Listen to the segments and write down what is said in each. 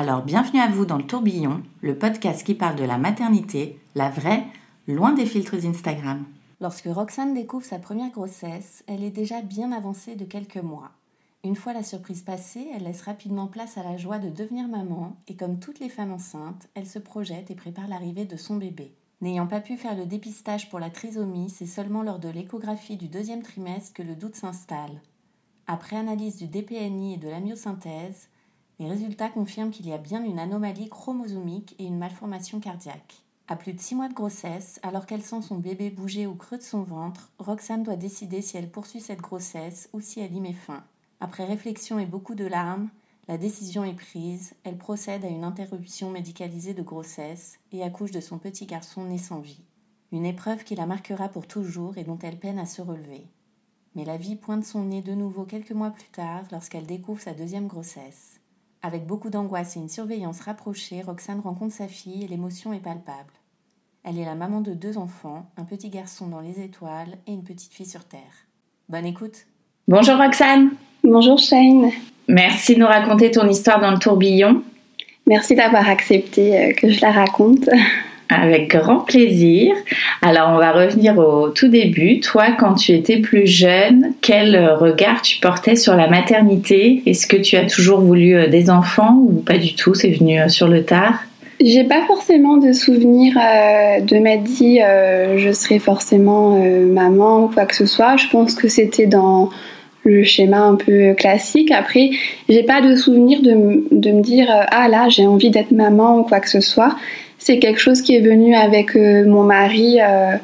Alors bienvenue à vous dans le tourbillon, le podcast qui parle de la maternité, la vraie, loin des filtres Instagram. Lorsque Roxane découvre sa première grossesse, elle est déjà bien avancée de quelques mois. Une fois la surprise passée, elle laisse rapidement place à la joie de devenir maman et comme toutes les femmes enceintes, elle se projette et prépare l'arrivée de son bébé. N'ayant pas pu faire le dépistage pour la trisomie, c'est seulement lors de l'échographie du deuxième trimestre que le doute s'installe. Après analyse du DPNI et de l'amyosynthèse, les résultats confirment qu'il y a bien une anomalie chromosomique et une malformation cardiaque. À plus de six mois de grossesse, alors qu'elle sent son bébé bouger au creux de son ventre, Roxane doit décider si elle poursuit cette grossesse ou si elle y met fin. Après réflexion et beaucoup de larmes, la décision est prise, elle procède à une interruption médicalisée de grossesse et accouche de son petit garçon né sans vie. Une épreuve qui la marquera pour toujours et dont elle peine à se relever. Mais la vie pointe son nez de nouveau quelques mois plus tard lorsqu'elle découvre sa deuxième grossesse. Avec beaucoup d'angoisse et une surveillance rapprochée, Roxane rencontre sa fille et l'émotion est palpable. Elle est la maman de deux enfants, un petit garçon dans les étoiles et une petite fille sur Terre. Bonne écoute Bonjour Roxane Bonjour Shane. Merci de nous raconter ton histoire dans le tourbillon. Merci d'avoir accepté euh, que je la raconte. Avec grand plaisir. Alors on va revenir au tout début. Toi, quand tu étais plus jeune, quel regard tu portais sur la maternité? Est-ce que tu as toujours voulu euh, des enfants ou pas du tout? C'est venu euh, sur le tard? J'ai pas forcément de souvenir de m'être dit je serai forcément maman ou quoi que ce soit. Je pense que c'était dans le schéma un peu classique. Après, j'ai pas de souvenir de, de, me dire euh, ah là j'ai envie d'être maman ou quoi que ce soit. C'est quelque chose qui est venu avec euh, mon mari euh,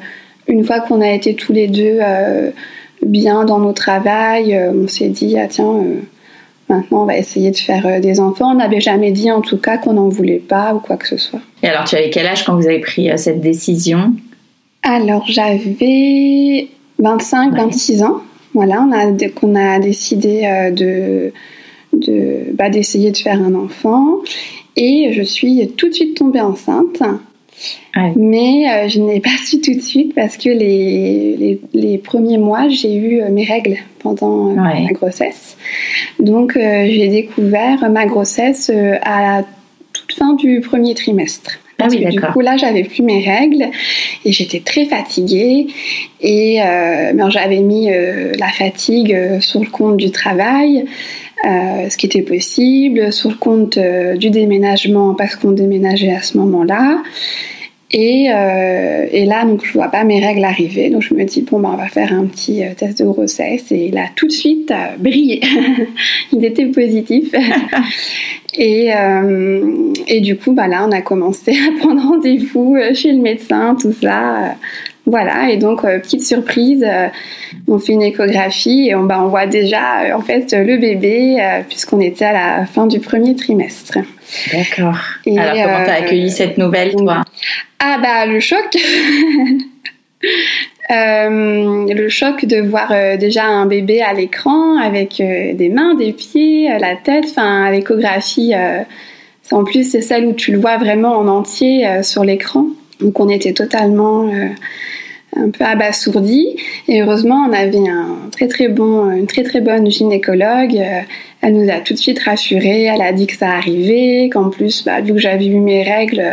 une fois qu'on a été tous les deux bien dans nos travails. on s'est dit ah tiens maintenant on va essayer de faire des enfants. On n'avait jamais dit en tout cas qu'on n'en voulait pas ou quoi que ce soit. Et alors tu avais quel âge quand vous avez pris cette décision? Alors j'avais 25, 26 ans. Voilà, on a, qu'on a décidé euh, de, de, bah, d'essayer de faire un enfant et je suis tout de suite tombée enceinte. Mais euh, je n'ai pas su tout de suite parce que les, les, premiers mois, j'ai eu euh, mes règles pendant ma grossesse. Donc j'ai découvert ma grossesse à la toute fin du premier trimestre. Ah oui, du coup, là, j'avais plus mes règles et j'étais très fatiguée. Et euh, j'avais mis euh, la fatigue euh, sur le compte du travail, euh, ce qui était possible, sur le compte du déménagement parce qu'on déménageait à ce moment-là. Et, et, là, donc, je vois pas mes règles arriver. Donc, je me dis, bon, ben, on va faire un petit test de grossesse. Et il a tout de suite brillé. il était positif. Et, euh, et, du coup, bah là, on a commencé à prendre rendez-vous euh, chez le médecin, tout ça. Voilà, et donc, euh, petite surprise, on fait une échographie et on, bah, on voit déjà, en fait, le bébé, puisqu'on était à la fin du premier trimestre. D'accord. Alors, comment t'as accueilli cette nouvelle, toi? Ah, bah, le choc Euh, le choc de voir euh, déjà un bébé à l'écran avec euh, des mains, des pieds, la tête, enfin l'échographie, en plus c'est celle où tu le vois vraiment en entier sur l'écran. Donc on était totalement un peu abasourdi et heureusement on avait un très très bon, une très très bonne gynécologue. Elle nous a tout de suite rassurés, elle a dit que ça arrivait, qu'en plus, bah, vu que j'avais eu mes règles,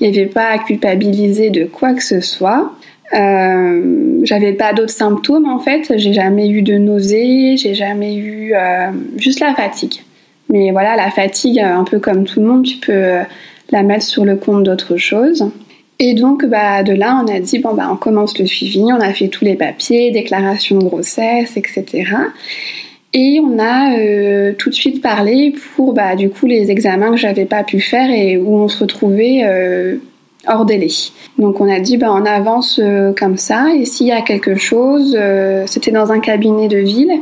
il n'y avait pas à culpabiliser de quoi que ce soit. Euh, j'avais pas d'autres symptômes en fait, j'ai jamais eu de nausées, j'ai jamais eu euh, juste la fatigue. Mais voilà, la fatigue, un peu comme tout le monde, tu peux la mettre sur le compte d'autre chose. Et donc, bah, de là, on a dit, bon, bah, on commence le suivi, on a fait tous les papiers, déclaration de grossesse, etc. Et on a euh, tout de suite parlé pour, bah, du coup, les examens que j'avais pas pu faire et où on se retrouvait euh, hors délai. Donc, on a dit, bah, on avance euh, comme ça, et s'il y a quelque chose, c'était dans un cabinet de ville,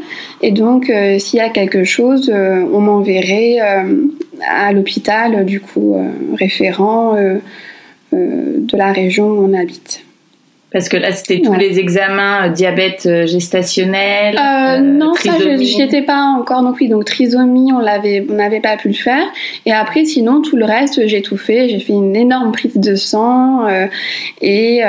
et donc, s'il y a quelque chose, on m'enverrait à l'hôpital, du coup, référent de la région où on habite. Parce que là, c'était tous les examens euh, diabète euh, gestationnel. Euh, non, ça, je étais pas encore. Donc oui, donc trisomie, on l'avait, on n'avait pas pu le faire. Et après, sinon, tout le reste, j'ai tout fait. J'ai fait une énorme prise de sang et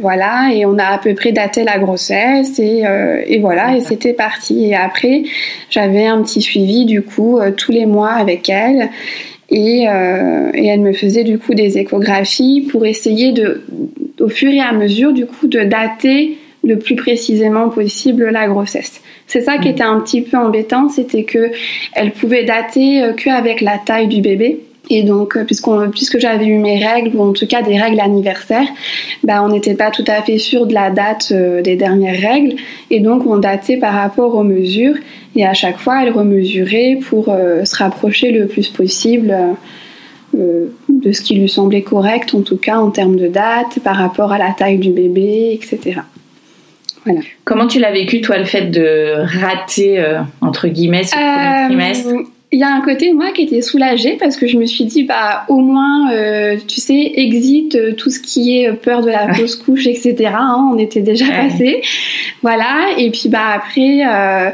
voilà. Et on a à peu près daté la grossesse et, et voilà. Et c'était parti. Et après, j'avais un petit suivi du coup tous les mois avec elle. Euh, et, elle me faisait du coup des échographies pour essayer de, au fur et à mesure du coup de dater le plus précisément possible la grossesse. C'est ça qui mmh. était un petit peu embêtant, c'était que elle pouvait dater euh, qu'avec la taille du bébé. Et donc, euh, puisque j'avais eu mes règles, ou en tout cas des règles anniversaires, bah, on n'était pas tout à fait sûr de la date euh, des dernières règles. Et donc, on datait par rapport aux mesures. Et à chaque fois, elle remesurait pour euh, se rapprocher le plus possible de ce qui lui semblait correct, en tout cas en termes de date, par rapport à la taille du bébé, etc. Voilà. Comment tu l'as vécu, toi, le fait de rater, entre guillemets, ce premier trimestre? Il y a un côté moi qui était soulagée parce que je me suis dit bah au moins euh, tu sais exit euh, tout ce qui est peur de la fausse couche etc hein, on était déjà passé. Voilà. Et puis bah après euh,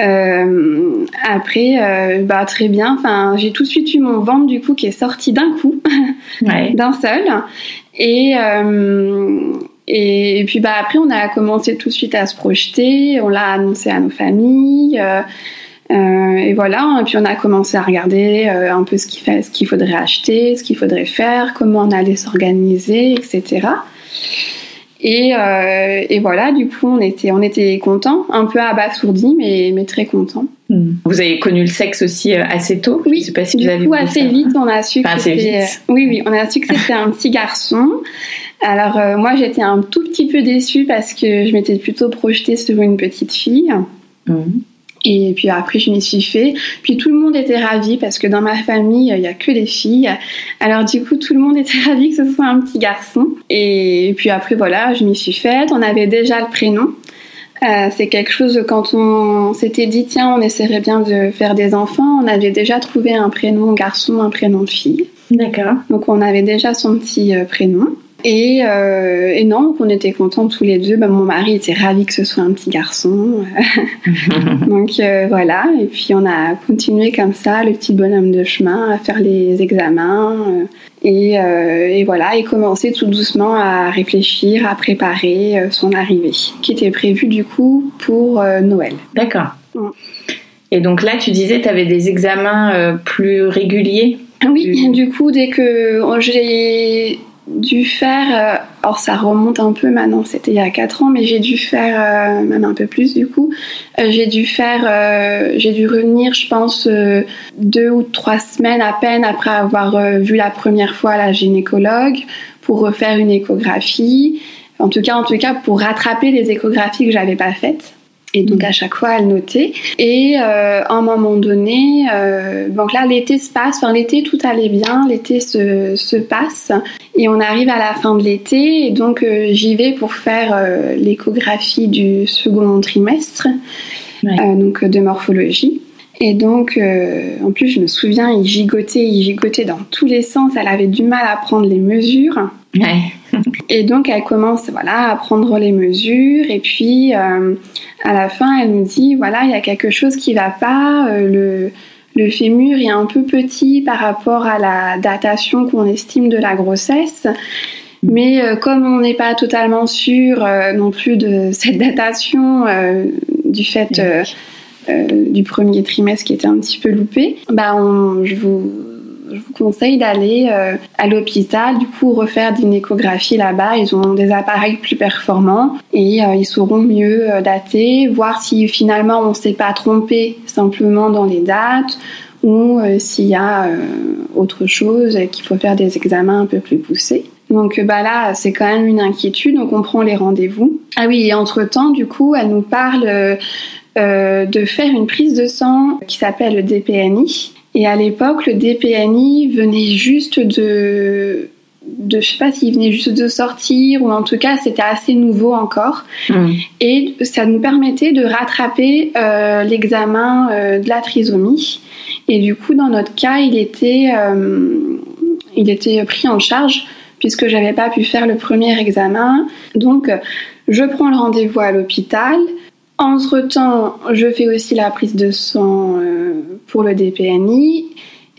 euh après bah très bien. Enfin j'ai tout de suite eu mon ventre du coup qui est sorti d'un coup d'un seul. Et et, puis bah après on a commencé tout de suite à se projeter. On l'a annoncé à nos familles euh, et voilà, et puis on a commencé à regarder euh, un peu ce qu'il ce qu'il faudrait acheter, ce qu'il faudrait faire, comment on allait s'organiser, etc. Et, euh, et, voilà, du coup, on était, on était contents, un peu abasourdis, mais, mais très contents. Hmm. Vous avez connu le sexe aussi assez tôt? Oui, sais pas si du coup, assez vite, on a su que c'était... Oui, oui, on a su que c'était un petit garçon. Alors, moi, j'étais un tout petit peu déçue parce que je m'étais plutôt projetée sur une petite fille. Hmm. Et puis après, je m'y suis fait. Puis tout le monde était ravi parce que dans ma famille, il n'y a que des filles. Alors du coup, tout le monde était ravi que ce soit un petit garçon. Et puis après, voilà, je m'y suis faite. On avait déjà le prénom. Euh, c'est quelque chose quand on s'était dit tiens on essaierait bien de faire des enfants, on avait déjà trouvé un prénom garçon, un prénom fille. D'accord. Donc on avait déjà son petit euh, prénom. Et, euh, et, non, on était contents tous les deux. Bah, mon mari était ravi que ce soit un petit garçon. Donc euh, voilà, et puis on a continué comme ça, le petit bonhomme de chemin, à faire les examens. Euh, et, euh, et, voilà, et commencer tout doucement à réfléchir, à préparer son arrivée, qui était prévue du coup pour Noël. D'accord. Et donc là, tu disais, tu avais des examens plus réguliers? Oui, du coup, dès que j'ai dû faire, euh, or ça remonte un peu maintenant, c'était il y a 4 ans, mais j'ai dû faire, euh, même un peu plus du coup, euh, j'ai dû faire, j'ai dû revenir, je pense, deux ou trois semaines à peine après avoir vu la première fois la gynécologue pour refaire une échographie. En tout cas, en tout cas, pour rattraper les échographies que j'avais pas faites. Et donc à chaque fois, elle notait. Et euh, à un moment donné, euh, donc là, l'été se passe. Enfin, l'été, tout allait bien. L'été se, se, passe. Et on arrive à la fin de l'été. Et donc, euh, j'y vais pour faire l'échographie du second trimestre, donc de morphologie. Et donc, en plus, je me souviens, il gigotait, il gigotait dans tous les sens. Elle avait du mal à prendre les mesures. et donc, elle commence voilà, à prendre les mesures. Et puis, euh, à la fin, elle nous dit voilà, il y a quelque chose qui va pas. Euh, le, le fémur est un peu petit par rapport à la datation qu'on estime de la grossesse. Mais euh, comme on n'est pas totalement sûr non plus de cette datation du fait du premier trimestre qui était un petit peu loupé, bah on, je vous je vous conseille d'aller euh, à l'hôpital, du coup, refaire une échographie là-bas. Ils ont des appareils plus performants et euh, ils sauront mieux euh, dater, voir si finalement on ne s'est pas trompé simplement dans les dates ou s'il y a autre chose, qu'il faut faire des examens un peu plus poussés. Donc bah là, c'est quand même une inquiétude, donc on prend les rendez-vous. Ah oui, et entre-temps, du coup, elle nous parle de faire une prise de sang qui s'appelle le DPNI. Et à l'époque, le DPNI venait juste de de, je sais pas s'il venait juste de sortir ou en tout cas c'était assez nouveau encore. Mm. et ça nous permettait de rattraper euh, l'examen euh, de la trisomie. Et du coup dans notre cas il était euh, il était pris en charge puisque j'avais pas pu faire le premier examen. Donc je prends le rendez-vous à l'hôpital entre temps je fais aussi la prise de sang pour le DPNI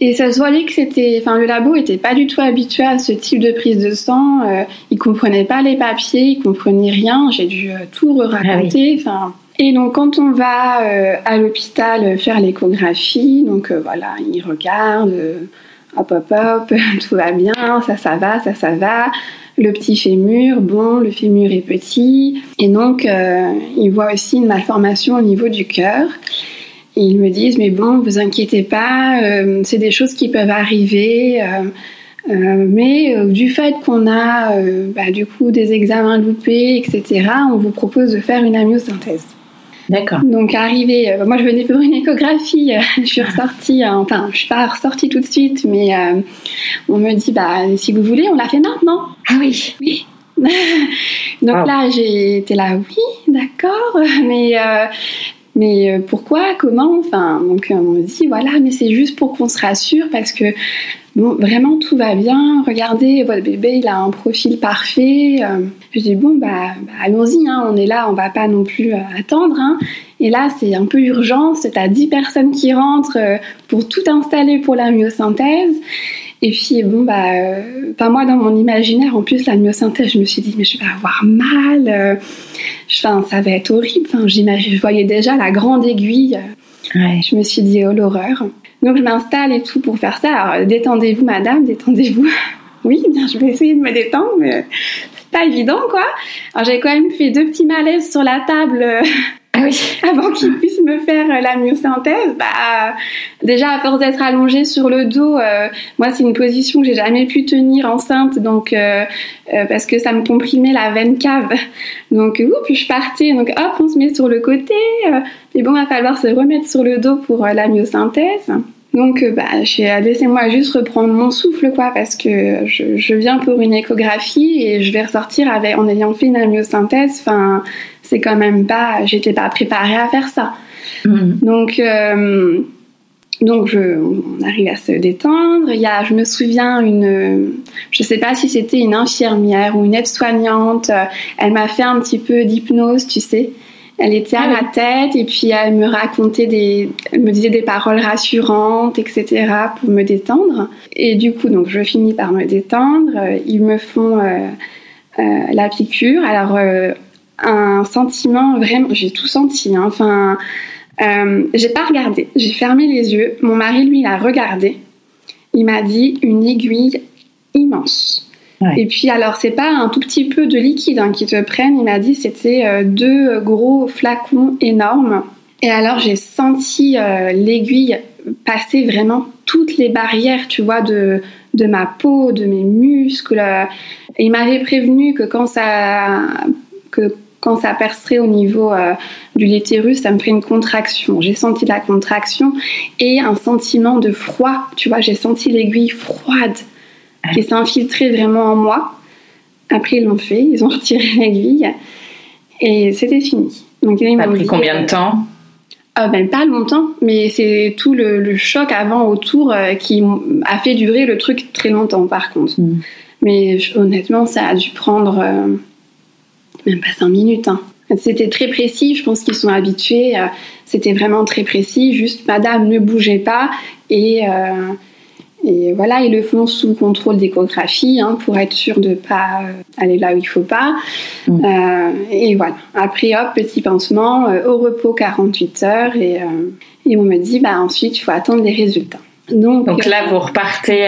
et ça se voyait que c'était, enfin, le labo était pas du tout habitué à ce type de prise de sang. Euh, il comprenait pas les papiers, il comprenait rien. J'ai dû euh, tout raconter. Ah. Et donc quand on va euh, à l'hôpital faire l'échographie, donc voilà, il regarde, hop hop hop, tout va bien, ça ça va, ça ça va. Le petit fémur, bon, le fémur est petit. Et donc il voit aussi une malformation au niveau du cœur ils me disent, mais bon, vous inquiétez pas, euh, c'est des choses qui peuvent arriver. Euh, euh, mais du fait qu'on a bah, du coup des examens loupés, etc., on vous propose de faire une amyosynthèse. D'accord. Donc arrivé, moi je venais pour une échographie, je suis ressortie, enfin je suis pas ressortie tout de suite, mais on me dit bah si vous voulez, on la fait maintenant. Ah oui. Oui. Donc là j'ai été là, oui, d'accord, mais mais euh, pourquoi? Comment? Enfin, donc on me dit voilà, mais c'est juste pour qu'on se rassure parce que vraiment tout va bien. Regardez, votre bébé, il a un profil parfait. Euh, je dis bon bah, bah allons-y, hein, on est là, on va pas non plus euh, attendre. Hein. Et là, c'est un peu urgent. C'est à 10 personnes qui rentrent pour tout installer pour la myosynthèse. Et puis, bon, bah, euh, moi, dans mon imaginaire, en plus, la myosynthèse, je me suis dit, mais je vais avoir mal, euh, enfin, ça va être horrible. Enfin, je voyais déjà la grande aiguille. Ouais. Je me suis dit, oh l'horreur. Donc, je m'installe et tout pour faire ça. Alors, détendez-vous, madame, détendez-vous. oui, bien, je vais essayer de me détendre, mais c'est pas évident, quoi. Alors, j'ai quand même fait deux petits malaises sur la table. Ah oui. Avant qu'il puisse me faire euh, la myosynthèse, bah, déjà à force d'être allongée sur le dos, euh, moi c'est une position que j'ai jamais pu tenir enceinte, donc euh, parce que ça me comprimait la veine cave. Donc puis je partais, donc hop on se met sur le côté, mais bon il va falloir se remettre sur le dos pour la myosynthèse. Donc, bah, laissez-moi juste reprendre mon souffle, quoi, parce que je, je, viens pour une échographie et je vais ressortir avec, en ayant fait une myosynthèse. Enfin, c'est quand même pas, j'étais pas préparée à faire ça. Mm. Donc, euh, donc je, on arrive à se détendre. Il y a, je me souviens, une, je sais pas si c'était une infirmière ou une aide-soignante. Elle m'a fait un petit peu d'hypnose, tu sais. Elle était à ah ma tête et puis elle me racontait des, elle me disait des paroles rassurantes, etc. pour me détendre. Et du coup, donc je finis par me détendre. Ils me font euh, euh, la piqûre. Alors un sentiment vraiment, j'ai tout senti. Hein. Enfin, euh, j'ai pas regardé, j'ai fermé les yeux. Mon mari, lui, a regardé. Il m'a dit une aiguille immense. Et puis, alors, c'est pas un tout petit peu de liquide hein, qui te prennent. Il m'a dit c'était euh, deux gros flacons énormes. Et alors, j'ai senti euh, l'aiguille passer vraiment toutes les barrières, tu vois, de, de ma peau, de mes muscles. Et il m'avait prévenu que quand ça que quand ça percerait au niveau euh, du l'utérus, ça me fait une contraction. J'ai senti la contraction et un sentiment de froid. Tu vois, j'ai senti l'aiguille froide qui s'est infiltrée vraiment en moi. Après, ils l'ont fait, ils ont retiré l'aiguille et c'était fini. Donc, ça a pris combien de temps euh, ben, Pas longtemps, mais c'est tout le, choc avant, autour, euh, qui a fait durer le truc très longtemps par contre. Hmm. Mais honnêtement, ça a dû prendre même pas cinq minutes. Hein. C'était très précis, je pense qu'ils sont habitués. Euh, c'était vraiment très précis, juste madame ne bougez pas et, euh, et voilà, ils le font sous contrôle d'échographie hein, pour être sûr de ne pas euh, aller là où il faut pas. Mm. et voilà, après hop, petit pansement, au repos 48 heures et, et on me dit bah, ensuite il faut attendre les résultats. Donc, là, vous repartez.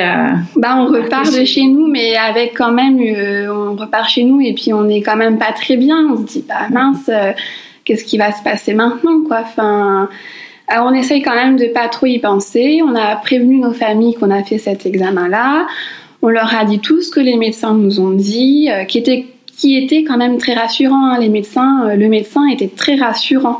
Bah, on repart de chez nous, mais avec quand même, euh, on repart chez nous et puis on est quand même pas très bien. On se dit, bah mince, euh, qu'est-ce qui va se passer maintenant, quoi? Enfin, Alors on essaye quand même de pas trop y penser. On a prévenu nos familles qu'on a fait cet examen-là. On leur a dit tout ce que les médecins nous ont dit, euh, qui était qui était quand même très rassurant. Hein. Les médecins, euh, le médecin était très rassurant.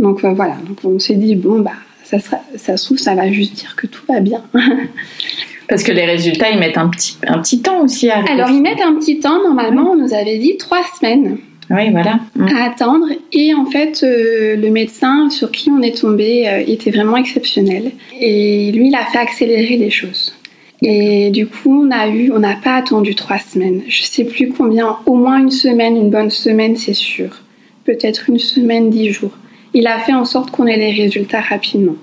Donc euh, voilà, donc on s'est dit bon bah ça, sera, ça se trouve ça va juste dire que tout va bien. Parce que les résultats ils mettent un petit un petit temps aussi à Alors ils mettent un petit temps. Normalement on nous avait dit trois semaines. Oui, voilà. Mm. À attendre. Et en fait, euh, le médecin sur qui on est tombé était vraiment exceptionnel. Et lui, il a fait accélérer les choses. Et du coup, on a eu, on n'a pas attendu trois semaines. Je sais plus combien, au moins une semaine, une bonne semaine, c'est sûr. Peut-être une semaine, dix jours. Il a fait en sorte qu'on ait les résultats rapidement.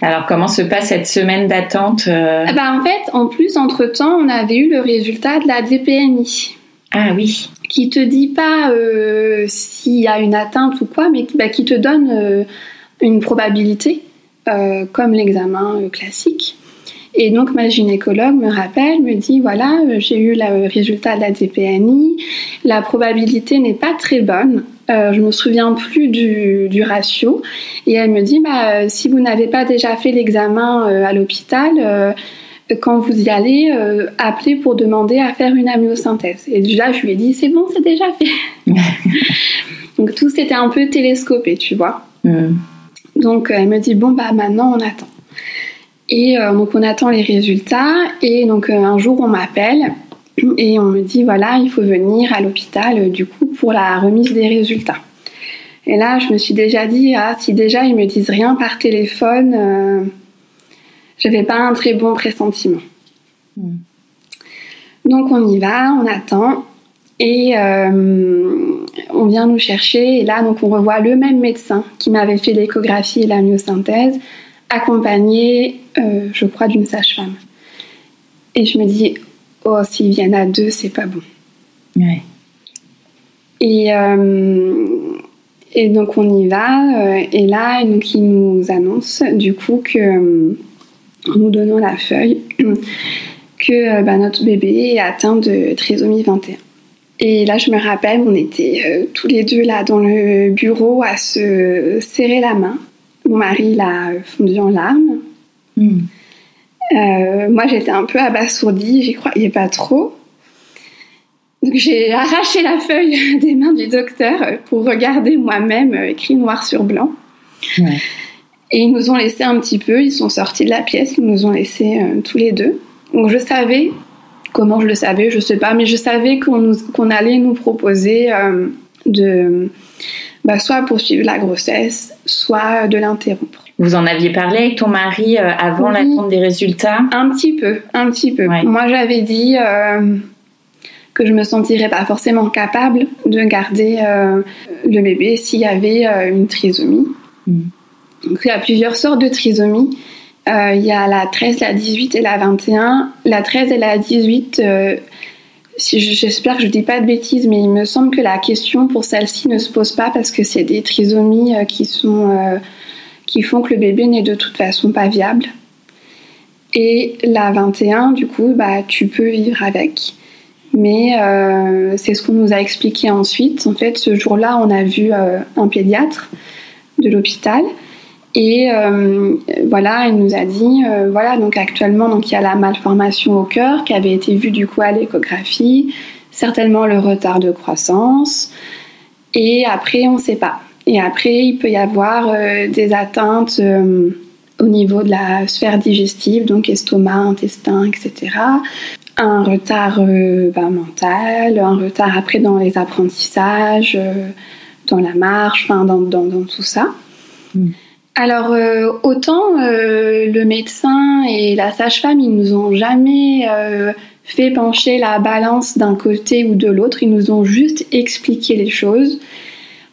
Alors, comment se passe cette semaine d'attente euh? Ah bah, En fait, en plus, entre-temps, on avait eu le résultat de la DPNI. Ah oui. Qui te dit pas euh, s'il y a une atteinte ou quoi, mais bah, qui te donne euh, une probabilité, comme l'examen classique. Et donc ma gynécologue me rappelle, me dit voilà, j'ai eu le résultat de la DPNI, la probabilité n'est pas très bonne. Euh, je me souviens plus du, du, ratio et elle me dit bah, si vous n'avez pas déjà fait l'examen euh, à l'hôpital, euh, quand vous y allez, euh, appelez pour demander à faire une amyosynthèse. Et déjà je lui ai dit c'est bon, c'est déjà fait. donc tout s'était un peu télescopé, tu vois. Mm. Donc elle me dit bon bah maintenant on attend. Et euh, donc on attend les résultats et donc euh, un jour on m'appelle et on me dit voilà il faut venir à l'hôpital euh, du coup pour la remise des résultats. Et là je me suis déjà dit ah si déjà ils me disent rien par téléphone, je n'avais pas un très bon pressentiment. Hmm. Donc on y va, on attend et on vient nous chercher et là donc on revoit le même médecin qui m'avait fait l'échographie et la myosynthèse accompagnée, euh, je crois, d'une sage-femme. Et je me dis, oh, s'ils viennent à deux, c'est pas bon. Et, euh, et donc on y va, euh, et là, donc, il nous annonce du coup que, en nous donnant la feuille, que bah, notre bébé est atteint de trisomie 21. Et là, je me rappelle, on était tous les deux là dans le bureau à se serrer la main. Mon mari l'a fondu en larmes. Hmm. Euh, moi, j'étais un peu abasourdie, j'y croyais pas trop. Donc, j'ai arraché la feuille des mains du docteur pour regarder moi-même euh, écrit noir sur blanc. Et ils nous ont laissé un petit peu, ils sont sortis de la pièce, ils nous ont laissé euh, tous les deux. Donc, je savais, comment je le savais, je sais pas, mais je savais qu'on allait nous proposer de bah, soit poursuivre la grossesse, soit de l'interrompre. Vous en aviez parlé avec ton mari euh, avant l'attente des résultats? Un petit peu, un petit peu. Moi, j'avais dit euh, que je me sentirais pas forcément capable de garder euh, le bébé s'il y avait une trisomie. Hmm. Donc, il y a plusieurs sortes de trisomie. il y a la 13, la 18 et la 21. La 13 et la 18 J'espère que je ne dis pas de bêtises, mais il me semble que la question pour celle-ci ne se pose pas parce que c'est des trisomies euh, qui, sont, euh, qui font que le bébé n'est de toute façon pas viable. Et la 21, du coup, bah, tu peux vivre avec. Mais euh, c'est ce qu'on nous a expliqué ensuite. En fait, ce jour-là, on a vu un pédiatre de l'hôpital et euh, voilà, il nous a dit, euh, voilà, donc actuellement, donc il y a la malformation au cœur qui avait été vue du coup à l'échographie, certainement le retard de croissance, et après on ne sait pas. Et après, il peut y avoir euh, des atteintes au niveau de la sphère digestive, donc estomac, intestin, etc. Un retard bah, mental, un retard après dans les apprentissages, dans la marche, dans, tout ça. Mm. Alors euh, autant euh, le médecin et la sage-femme, ils nous ont jamais euh, fait pencher la balance d'un côté ou de l'autre, ils nous ont juste expliqué les choses.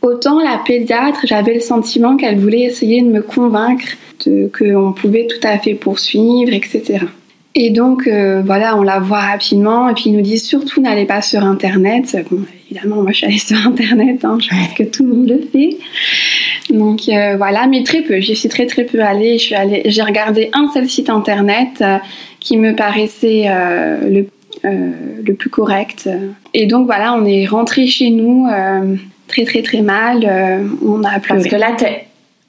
Autant la pédiatre, j'avais le sentiment qu'elle voulait essayer de me convaincre qu'on pouvait tout à fait poursuivre, etc. Et donc voilà, on la voit rapidement et puis ils nous disent surtout n'allez pas sur Internet. Bon, évidemment, moi je suis allée sur Internet, hein, je pense que tout le monde le fait. Donc euh, voilà, mais très peu. J'y suis très très peu allée. Je suis allée, j'ai regardé un seul site internet euh, qui me paraissait euh, le, le, plus correct. Et donc voilà, on est rentré chez nous très très très mal. on a pleuré. Parce que là,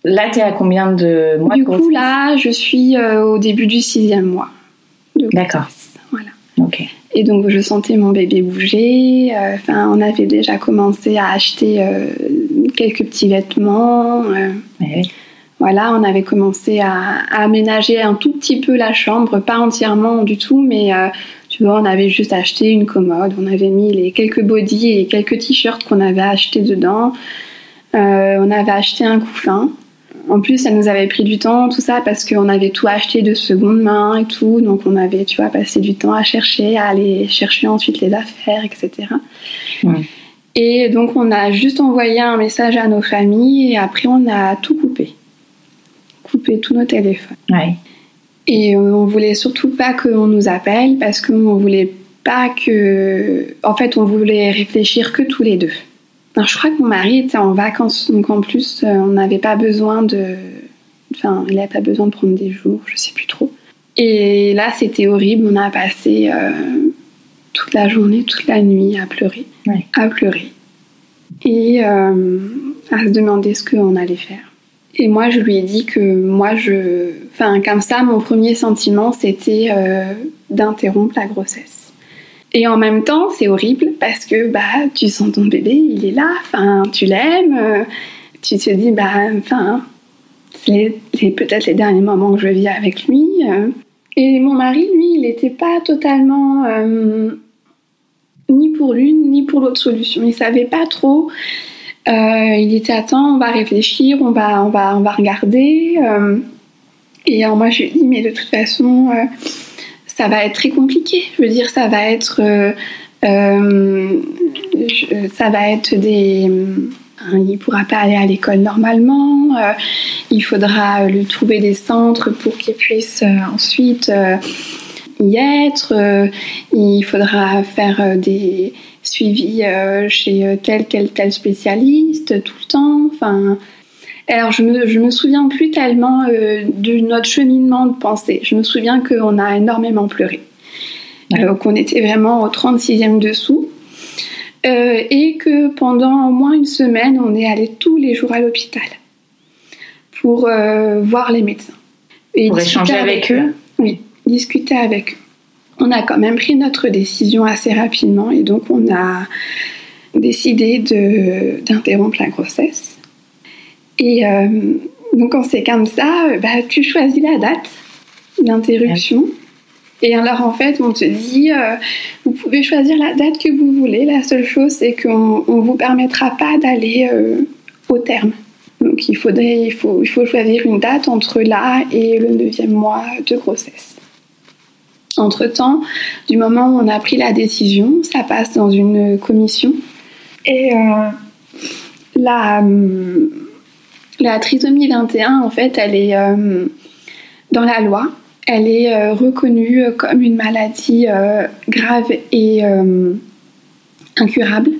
Là, tu es à combien de mois Du coup, là, je suis au début du sixième mois. D'accord. Voilà. Ok. Et donc, je sentais mon bébé bouger. Enfin, on avait déjà commencé à acheter quelques petits vêtements. Oui. Voilà, on avait commencé à, aménager un tout petit peu la chambre, pas entièrement du tout, mais euh, tu vois, on avait juste acheté une commode, on avait mis les quelques bodys et quelques t-shirts qu'on avait achetés dedans. Euh, on avait acheté un couffin. En plus, ça nous avait pris du temps, tout ça, parce qu'on avait tout acheté de seconde main et tout. Donc, on avait, tu vois, passé du temps à chercher, à aller chercher ensuite les affaires, etc. Et donc, on a juste envoyé un message à nos familles et après, on a tout coupé couper tous nos téléphones. Et on voulait surtout pas qu'on nous appelle parce qu'on voulait pas que. En fait, on voulait réfléchir que tous les deux. Alors, je crois que mon mari était en vacances, donc en plus, euh, on n'avait pas besoin de. Enfin, il n'avait pas besoin de prendre des jours, je sais plus trop. Et là, c'était horrible. On a passé euh, toute la journée, toute la nuit à pleurer. À pleurer. Et euh, à se demander ce qu'on allait faire. Et moi, je lui ai dit que moi, je. Enfin, comme ça, mon premier sentiment, c'était euh, d'interrompre la grossesse. Et en même temps, c'est horrible parce que bah, tu sens ton bébé, il est là, enfin, tu l'aimes, euh, tu te dis, bah, enfin, c'est peut-être les derniers moments que je vis avec lui. Et mon mari, lui, il n'était pas totalement ni pour l'une ni pour l'autre solution. Il savait pas trop euh, il était attends, on va réfléchir, on va, regarder. Euh, et alors moi je lui dit mais de toute façon euh, ça va être très compliqué. Je veux dire ça va être ça va être des il pourra pas aller à l'école normalement. il faudra lui trouver des centres pour qu'il puisse ensuite y être. il faudra faire des suivi euh, chez euh, tel, tel, tel spécialiste tout le temps. Enfin, alors je me, je me souviens plus tellement euh, de notre cheminement de pensée. Je me souviens qu'on a énormément pleuré, qu'on était vraiment au 36e dessous. et que pendant au moins une semaine, on est allé tous les jours à l'hôpital pour voir les médecins. Et pour échanger avec, eux Oui, discuter avec eux on a quand même pris notre décision assez rapidement et donc on a décidé d'interrompre la grossesse. Et euh, donc c'est comme ça, bah, tu choisis la date d'interruption. Et alors en fait, on te dit, euh, vous pouvez choisir la date que vous voulez. La seule chose, c'est qu'on ne vous permettra pas d'aller euh, au terme. Donc il, faudrait, il, faut, il faut choisir une date entre là et le neuvième mois de grossesse. Entre-temps, du moment où on a pris la décision, ça passe dans une commission. Et euh, la, euh, la, trisomie 21, en fait, elle est euh, dans la loi. Elle est reconnue comme une maladie grave et incurable.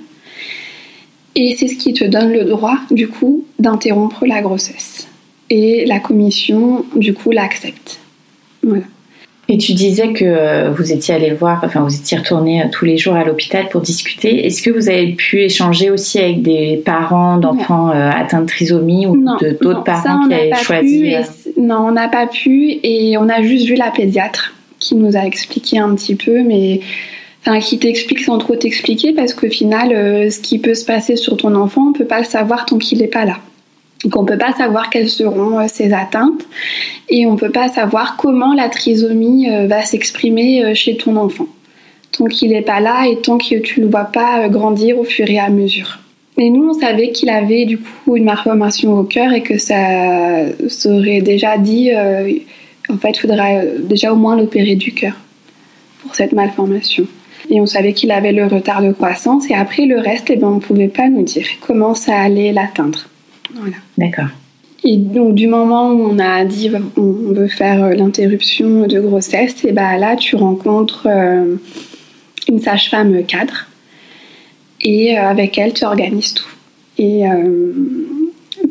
Et c'est ce qui te donne le droit, du coup, d'interrompre la grossesse. Et la commission, du coup, l'accepte. Voilà. Et tu disais que euh, vous étiez allé voir, enfin vous étiez retourné euh, tous les jours à l'hôpital pour discuter. Est-ce que vous avez pu échanger aussi avec des parents d'enfants euh, atteints de trisomie ou d'autres parents qui avaient choisi Non, on n'a pas pu et on a juste vu la pédiatre qui nous a expliqué un petit peu, mais enfin qui t'explique sans trop t'expliquer parce qu'au final, ce qui peut se passer sur ton enfant, on peut pas le savoir tant qu'il n'est pas là. Donc on ne peut pas savoir quelles seront euh, ses atteintes et on ne peut pas savoir comment la trisomie euh, va s'exprimer euh, chez ton enfant. Tant qu'il n'est pas là et tant que tu ne le vois pas grandir au fur et à mesure. Et nous, on savait qu'il avait du coup une malformation au cœur et que ça serait déjà dit, en fait, il faudra déjà au moins l'opérer du cœur pour cette malformation. Et on savait qu'il avait le retard de croissance et après le reste, eh ben, on ne pouvait pas nous dire comment ça allait l'atteindre. Voilà. D'accord. Et donc du moment où on a dit on veut faire euh, l'interruption de grossesse, et ben là tu rencontres euh, une sage-femme cadre et euh, avec elle tu organises tout. Et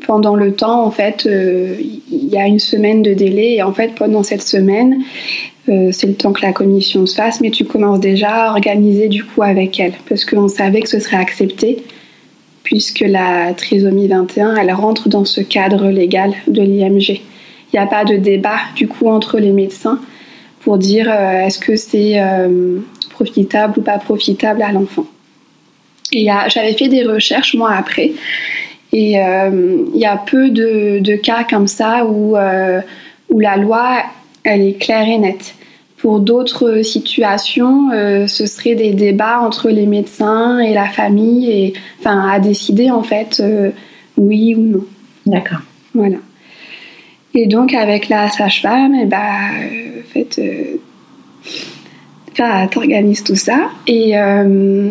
pendant le temps en fait il y a une semaine de délai et en fait pendant cette semaine c'est le temps que la commission se fasse, mais tu commences déjà à organiser du coup avec elle parce qu'on savait que ce serait accepté puisque la trisomie 21, elle rentre dans ce cadre légal de l'IMG. Il n'y a pas de débat du coup entre les médecins pour dire euh, est-ce que c'est euh, profitable ou pas profitable à l'enfant. Et j'avais fait des recherches moi après, et euh, il y a peu de, de, cas comme ça où, où la loi elle est claire et nette. Pour d'autres situations, ce serait des débats entre les médecins et la famille, et enfin à décider en fait oui ou non. D'accord. Voilà. Et donc avec la sage-femme, et eh ben, euh, en fait, euh, t'organises tout ça et euh,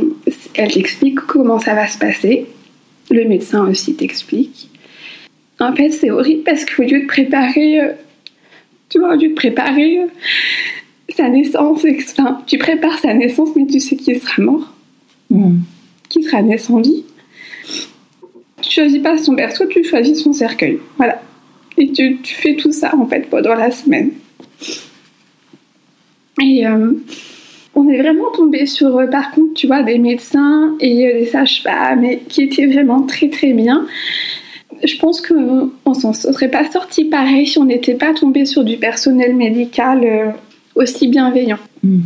elle t'explique comment ça va se passer. Le médecin aussi t'explique. En fait, c'est horrible parce qu'au lieu de préparer, tu vois, au lieu de préparer sa naissance, enfin, tu prépares sa naissance, mais tu sais qu'il sera mort, mm. qu'il sera né sans vie. Tu choisis pas son berceau, tu choisis son cercueil. Voilà. Et tu, fais tout ça en fait pendant la semaine. Et euh, on est vraiment tombé sur, euh, par contre, tu vois, des médecins et euh, des sages-femmes qui étaient vraiment très très bien. Je pense qu'on ne s'en serait pas sorti pareil si on n'était pas tombé sur du personnel médical aussi bienveillant. Mm.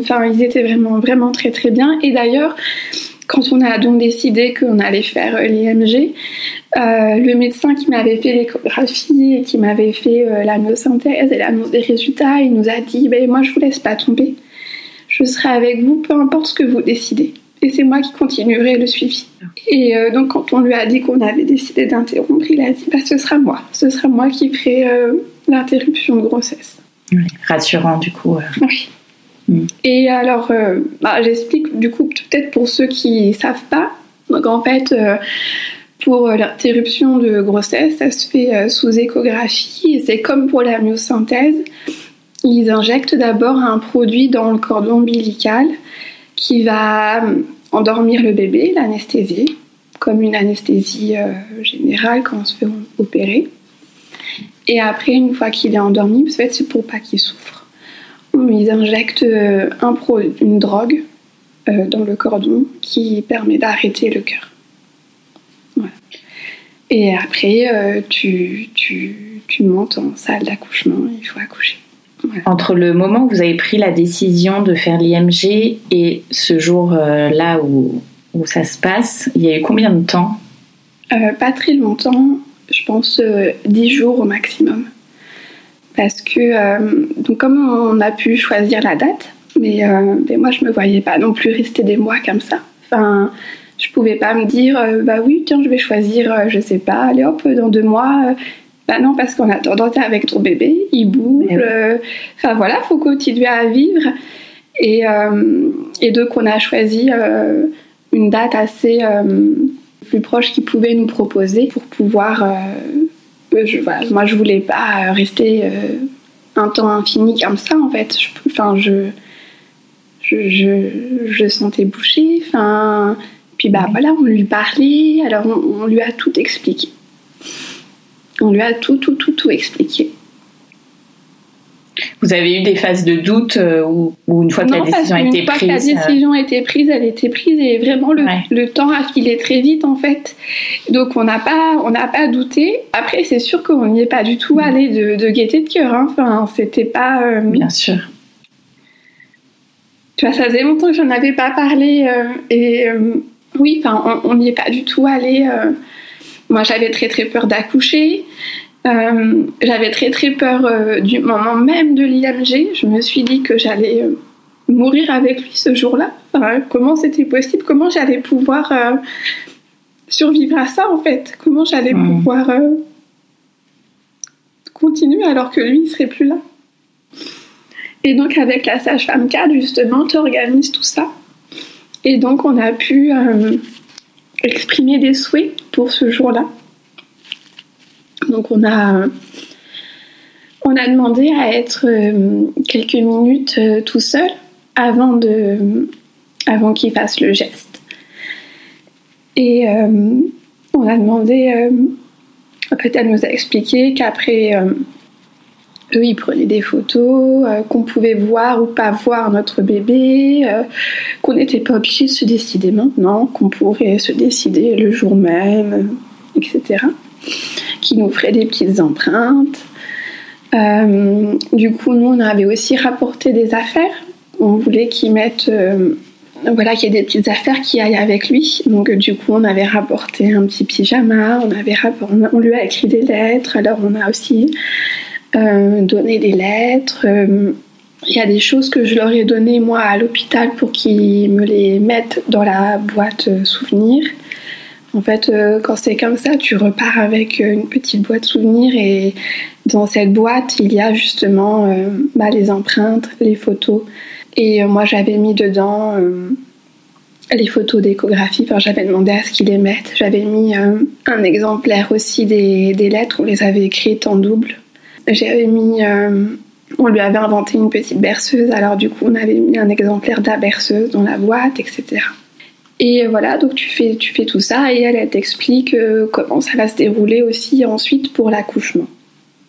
Enfin, ils étaient vraiment, vraiment très très bien. Et d'ailleurs, quand on a donc décidé qu'on allait faire l'IMG, euh, le médecin qui m'avait fait l'échographie et qui m'avait fait euh, la myosynthèse et l'annonce des résultats, il nous a dit ben, Moi, je vous laisse pas tomber. Je serai avec vous, peu importe ce que vous décidez. Et c'est moi qui continuerai le suivi. Et euh, donc, quand on lui a dit qu'on avait décidé d'interrompre, il a dit bah, Ce sera moi. Ce sera moi qui ferai l'interruption de grossesse. Rassurant, du coup. Oui. Mm. Et alors, bah, j'explique du coup, peut-être pour ceux qui ne savent pas. Donc, en fait pour euh, l'interruption de grossesse, ça se fait euh, sous échographie et c'est comme pour la myosynthèse. Ils injectent d'abord un produit dans le cordon ombilical qui va euh, endormir le bébé, l'anesthésie, comme une anesthésie générale quand on se fait opérer. Et après, une fois qu'il est endormi, en fait, c'est pour pas qu'il souffre. Ils injectent un une drogue dans le cordon qui permet d'arrêter le cœur. Et après, euh, tu, tu, tu, montes en salle d'accouchement, il faut accoucher. Entre le moment où vous avez pris la décision de faire l'IMG et ce jour-là où, où, ça se passe, il y a eu combien de temps? Euh, Pas très longtemps, je pense euh, 10 jours au maximum. Parce que, euh, donc comme on a pu choisir la date, mais, mais moi je me voyais pas non plus rester des mois comme ça. Enfin, je pouvais pas me dire, euh, bah oui, tiens, je vais choisir, euh, je sais pas, allez hop, dans deux mois. Euh, bah non, parce qu'en attendant, t'es avec ton bébé, il bouge. Enfin voilà, faut continuer à vivre. Et, et donc, on a choisi une date assez plus proche qu'il pouvait nous proposer pour pouvoir. Je, moi, je voulais pas rester un temps infini comme ça, en fait. Enfin, je, je, je, je, sentais boucher. Enfin puis bah voilà, on lui parlait, alors on, lui a tout expliqué. On lui a tout, tout, tout, tout expliqué. Vous avez eu des phases de doute euh, ou, une fois que la décision a été prise Une fois que la euh, décision a été prise, elle était prise et vraiment le, le temps a filé très vite en fait. Donc on n'a pas, on n'a pas douté. Après c'est sûr qu'on n'y est pas du tout allé de, de gaieté de cœur. Hein. Enfin c'était pas. Euh, Bien sûr. Tu vois, ça faisait longtemps que j'en avais pas parlé et oui, enfin, on n'y est pas du tout allé. Moi, j'avais très très peur d'accoucher. Euh, j'avais très très peur euh, du moment même de l'IMG. Je me suis dit que j'allais mourir avec lui ce jour-là. comment c'était possible? Comment j'allais pouvoir survivre à ça en fait? Comment j'allais mmh. pouvoir continuer alors que lui, il serait plus là? Et donc avec la sage-femme 4, justement, tu organises tout ça. Et donc on a pu euh, exprimer des souhaits pour ce jour-là. Donc on a, demandé à être euh, quelques minutes euh, tout seul avant, qu'il fasse le geste. Et on a demandé, en fait elle nous a expliqué qu'après eux, ils prenaient des photos, euh, qu'on pouvait voir ou pas voir notre bébé, euh, qu'on n'était pas obligé de se décider maintenant, qu'on pourrait se décider le jour même, etc. Qui nous ferait des petites empreintes. Euh, du coup, nous, on avait aussi rapporté des affaires. On voulait qu'ils mettent voilà, qu'il y ait des petites affaires qui aillent avec lui. Donc, du coup, on avait rapporté un petit pyjama, on, avait on lui a écrit des lettres. Alors, on a aussi euh, donner des lettres. Euh, il y a des choses que je leur ai données moi à l'hôpital pour qu'ils me les mettent dans la boîte euh, souvenir. En fait, quand c'est comme ça, tu repars avec une petite boîte souvenir et dans cette boîte, il y a justement bah, les empreintes, les photos. Et moi, j'avais mis dedans les photos d'échographie. J'avais demandé à ce qu'ils les mettent. J'avais mis un exemplaire aussi des, lettres. On les avait écrites en double j'avais mis. Euh, on lui avait inventé une petite berceuse, alors du coup on avait mis un exemplaire de berceuse dans la boîte, etc. Et voilà, donc tu fais, tu fais tout ça et elle, t'explique euh, comment ça va se dérouler aussi ensuite pour l'accouchement.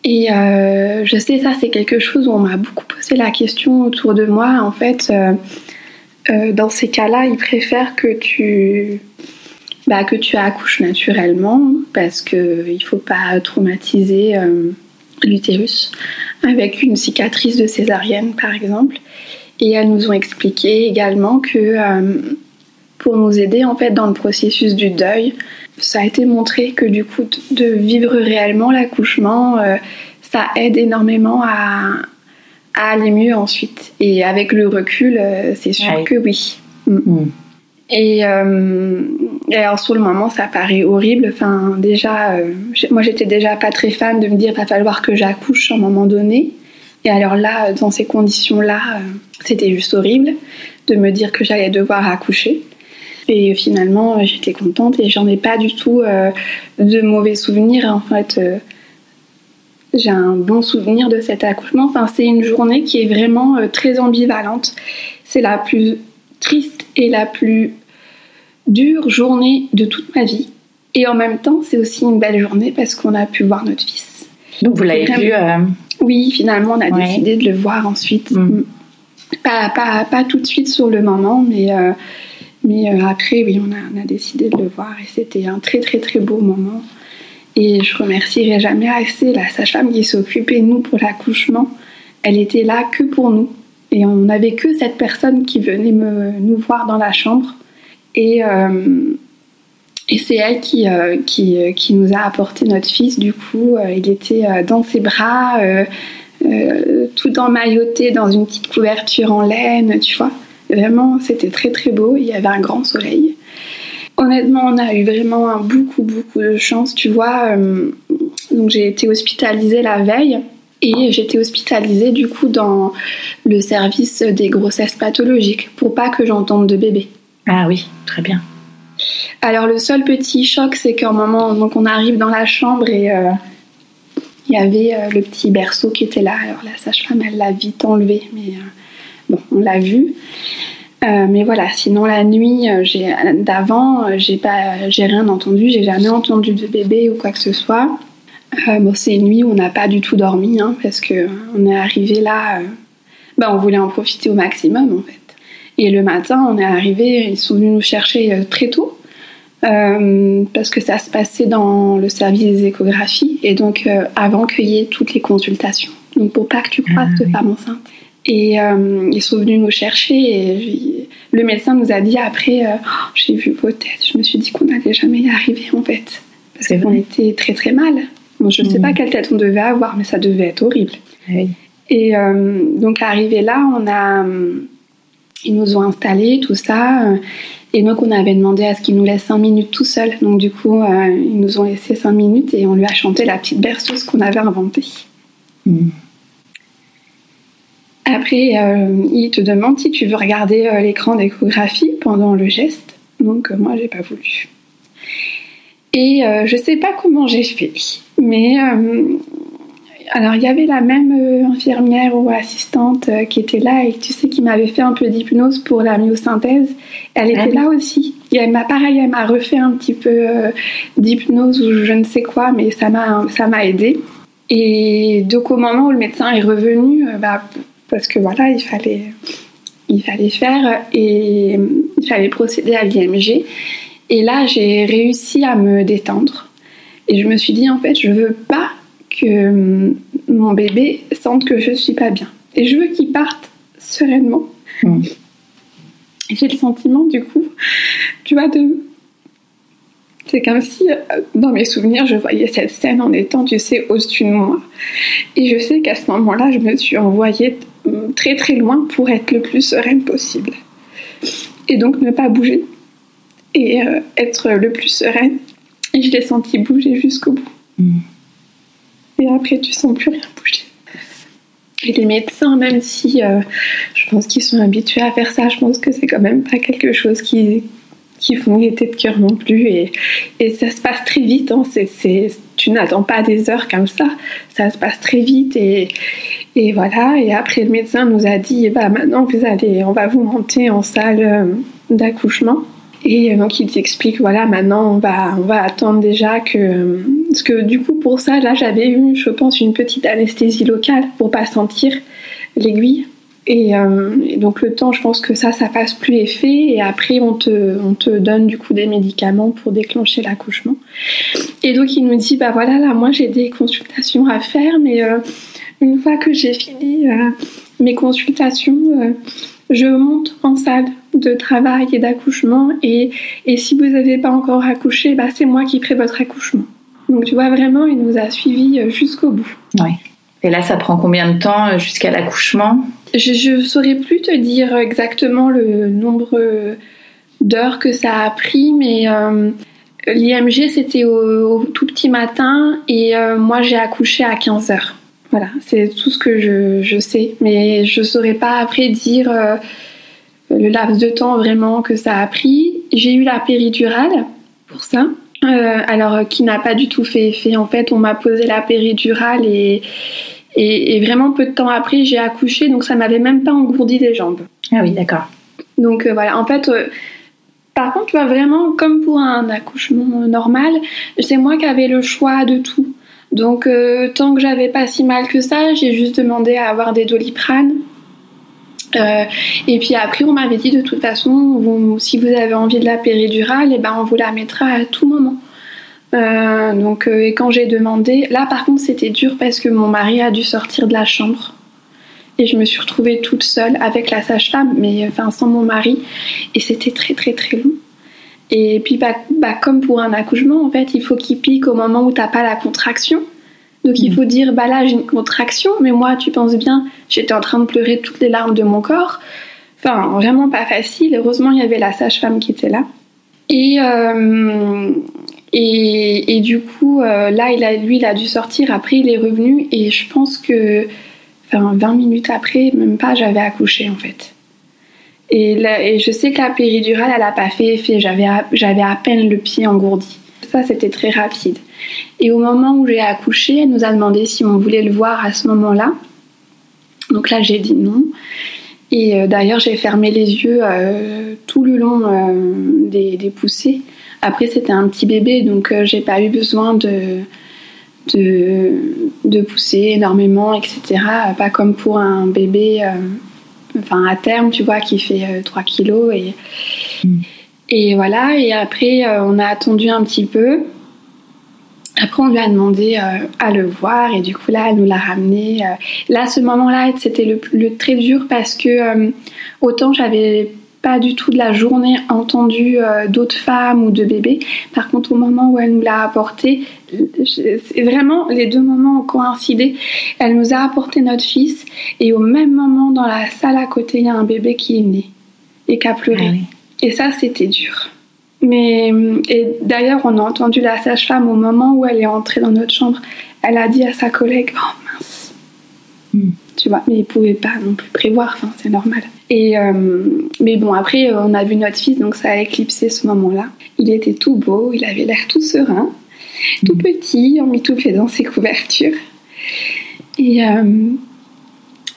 Et euh, je sais, ça c'est quelque chose où on m'a beaucoup posé la question autour de moi. En fait, dans ces cas-là, ils préfèrent que tu, bah, que tu accouches naturellement parce qu'il ne faut pas traumatiser l'utérus avec une cicatrice de césarienne par exemple. Et elles nous ont expliqué également que euh, pour nous aider en fait dans le processus du deuil, ça a été montré que du coup de vivre réellement l'accouchement, euh, ça aide énormément à, aller mieux ensuite. Et avec le recul, euh, c'est sûr que oui. Mm. Mm. Et, euh, alors sur le moment, ça paraît horrible. Enfin, déjà, euh, moi j'étais déjà pas très fan de me dire va falloir que j'accouche à un moment donné. Et alors là, dans ces conditions-là, euh, c'était juste horrible de me dire que j'allais devoir accoucher. Et finalement, j'étais contente et j'en ai pas du tout de mauvais souvenirs. En fait, j'ai un bon souvenir de cet accouchement. Enfin, c'est une journée qui est vraiment très ambivalente. C'est la plus triste et la plus dure journée de toute ma vie. Et en même temps, c'est aussi une belle journée parce qu'on a pu voir notre fils. Donc vous l'avez vu euh, Oui, finalement, on a décidé de le voir ensuite. Mm. Mm. Pas, pas, pas, tout de suite sur le moment, mais, euh, mais euh, après, oui, on a, décidé de le voir. Et c'était un très, très, très beau moment. Et je remercierai jamais assez la sage-femme qui s'occupait de nous pour l'accouchement. Elle était là que pour nous. Et on n'avait que cette personne qui venait me, nous voir dans la chambre et, euh, et c'est elle qui, euh, qui, qui, nous a apporté notre fils. Du coup, il était dans ses bras, tout emmailloté dans une petite couverture en laine, tu vois. Vraiment, c'était très très beau. Il y avait un grand soleil. Honnêtement, on a eu vraiment beaucoup beaucoup de chance, tu vois. donc j'ai été hospitalisée la veille. Et j'étais hospitalisée du coup dans le service des grossesses pathologiques pour pas que j'entende de bébé. Ah oui, très bien. Alors le seul petit choc, c'est qu'un moment, donc on arrive dans la chambre et euh, il y avait euh, le petit berceau qui était là. Alors la sage-femme, elle l'a vite enlevé, mais euh, bon, on l'a vu. mais voilà, sinon la nuit d'avant, j'ai pas, j'ai rien entendu, j'ai jamais entendu de bébé ou quoi que ce soit. bon, c'est une nuit où on n'a pas du tout dormi, hein, parce que on est arrivé là, ben, on voulait en profiter au maximum en fait. Et le matin, on est arrivé, ils sont venus nous chercher euh, très tôt. Euh, parce que ça se passait dans le service des échographies et donc euh, avant qu'il y ait toutes les consultations. Donc pour pas que tu croises ah, femme enceinte. Et ils sont venus nous chercher et le médecin nous a dit après oh, j'ai vu vos têtes, je me suis dit qu'on n'allait jamais y arriver en fait. Parce qu'on était très très mal. je ne sais pas mmh. quelle tête on devait avoir, mais ça devait être horrible. Ah et donc arrivé là, on a ils nous ont installés, tout ça. Euh, et donc, on avait demandé à ce qu'ils nous laissent 5 minutes tout seul. Donc, du coup, euh, ils nous ont laissé 5 minutes et on lui a chanté la petite berceuse qu'on avait inventée. Hmm. Après, euh, il te demande si tu veux regarder l'écran d'échographie pendant le geste. Donc, moi, j'ai pas voulu. Et je sais pas comment j'ai fait, mais alors il y avait la même euh, infirmière ou assistante euh, qui était là et tu sais qui m'avait fait un peu d'hypnose pour la myosynthèse. Elle était là aussi. Et elle m'a pareil, elle m'a refait un petit peu euh, d'hypnose ou je ne sais quoi, mais ça m'a ça m'a aidé. Et donc au moment où le médecin est revenu, bah, parce que voilà, il fallait, il fallait faire et il fallait procéder à l'IMG. Et là, j'ai réussi à me détendre. Et je me suis dit, en fait, je veux pas que mon bébé sente que je suis pas bien. Et je veux qu'il parte sereinement. Mm. J'ai le sentiment, du coup, tu vois, de. C'est comme si, dans mes souvenirs, je voyais cette scène en étant, tu sais, au-dessus de moi. Et je sais qu'à ce moment-là, je me suis envoyée très très loin pour être le plus sereine possible. Et donc ne pas bouger. Et euh, être le plus sereine. Et je l'ai senti bouger jusqu'au bout. Mm. Et après, tu sens plus rien bouger. Et les médecins, même si euh, je pense qu'ils sont habitués à faire ça, je pense que c'est quand même pas quelque chose qui, qui font gaieté de cœur non plus. Et, et, ça se passe très vite. Hein. C'est, tu n'attends pas des heures comme ça. Ça se passe très vite. Et, et voilà. Et après, le médecin nous a dit bah, maintenant, vous allez, on va vous monter en salle euh, d'accouchement. Et donc il t'explique, voilà, maintenant on va, on va attendre déjà que... Parce que du coup pour ça, là j'avais eu, je pense, une petite anesthésie locale pour pas sentir l'aiguille. Et, euh, donc le temps, je pense que ça, ça passe plus effet. Et après, on te, on te donne du coup des médicaments pour déclencher l'accouchement. Et donc il nous dit, bah voilà, là moi j'ai des consultations à faire, mais euh, une fois que j'ai fini euh, mes consultations, je monte en salle de travail et d'accouchement et, et, si vous n'avez pas encore accouché, bah, c'est moi qui ferai votre accouchement. Donc tu vois, vraiment, il nous a suivis jusqu'au bout. Oui. Et là, ça prend combien de temps euh, jusqu'à l'accouchement? Je ne saurais plus te dire exactement le nombre d'heures que ça a pris, mais euh, l'IMG, c'était au, tout petit matin et moi, j'ai accouché à 15 heures. Voilà, c'est tout ce que je, sais. Mais je ne saurais pas après dire euh, le laps de temps vraiment que ça a pris. J'ai eu la péridurale pour ça. Euh, alors, qui n'a pas du tout fait effet. En fait, on m'a posé la péridurale et, et, et, vraiment peu de temps après, j'ai accouché. Donc, ça m'avait même pas engourdi les jambes. Ah oui, d'accord. Donc, euh, voilà. En fait, par contre, vraiment, comme pour un accouchement normal, c'est moi qui avais le choix de tout. Donc, euh, tant que j'avais pas si mal que ça, j'ai juste demandé à avoir des doliprane. Euh, et puis après, on m'avait dit de toute façon, si vous avez envie de la péridurale, et eh ben on vous la mettra à tout moment. Euh, donc, et quand j'ai demandé, là par contre, c'était dur parce que mon mari a dû sortir de la chambre et je me suis retrouvée toute seule avec la sage-femme, mais enfin sans mon mari, et c'était très très très long. Et puis, bah, bah, comme pour un accouchement, en fait, il faut qu'il pique au moment où t'as pas la contraction. Donc, il mm. faut dire, bah là, j'ai une contraction, mais moi, tu penses bien, j'étais en train de pleurer toutes les larmes de mon corps. Enfin, vraiment pas facile. Heureusement, il y avait la sage-femme qui était là. Et, euh, et, et, du coup, euh, là, il a, lui, il a dû sortir. Après, il est revenu. Et je pense que, enfin, 20 minutes après, même pas, j'avais accouché, en fait. Et, je sais que la péridurale, elle n'a pas fait effet. J'avais à, j'avais à peine le pied engourdi. Ça, c'était très rapide. Et au moment où j'ai accouché, elle nous a demandé si on voulait le voir à ce moment-là. Donc là, j'ai dit non. Et euh, d'ailleurs, j'ai fermé les yeux euh, tout le long euh, des, poussées. Après, c'était un petit bébé, donc j'ai pas eu besoin de, de, pousser énormément, etc. Pas comme pour un bébé enfin à terme, tu vois, qui fait 3 euh, kilos. Et, mm. Et voilà, et après, euh, on a attendu un petit peu. Après, on lui a demandé euh, à le voir et du coup, là, elle nous l'a ramené. Là, ce moment-là, c'était le, très dur parce que autant j'avais pas du tout de la journée entendu euh, d'autres femmes ou de bébés. Par contre, au moment où elle nous l'a apporté, c'est vraiment les deux moments ont coïncidé. Elle nous a apporté notre fils et au même moment dans la salle à côté, il y a un bébé qui est né et qui a pleuré. Ah et ça, c'était dur. Mais et d'ailleurs, on a entendu la sage-femme au moment où elle est entrée dans notre chambre. Elle a dit à sa collègue "Oh mince." Hmm tu vois. Mais ils pouvaient pas non plus prévoir, enfin, c'est normal. Et, euh, mais bon, après, on a vu notre fils, donc ça a éclipsé ce moment-là. Il était tout beau, il avait l'air tout serein, tout mm. petit, emmitouflé dans ses couvertures. Et, euh,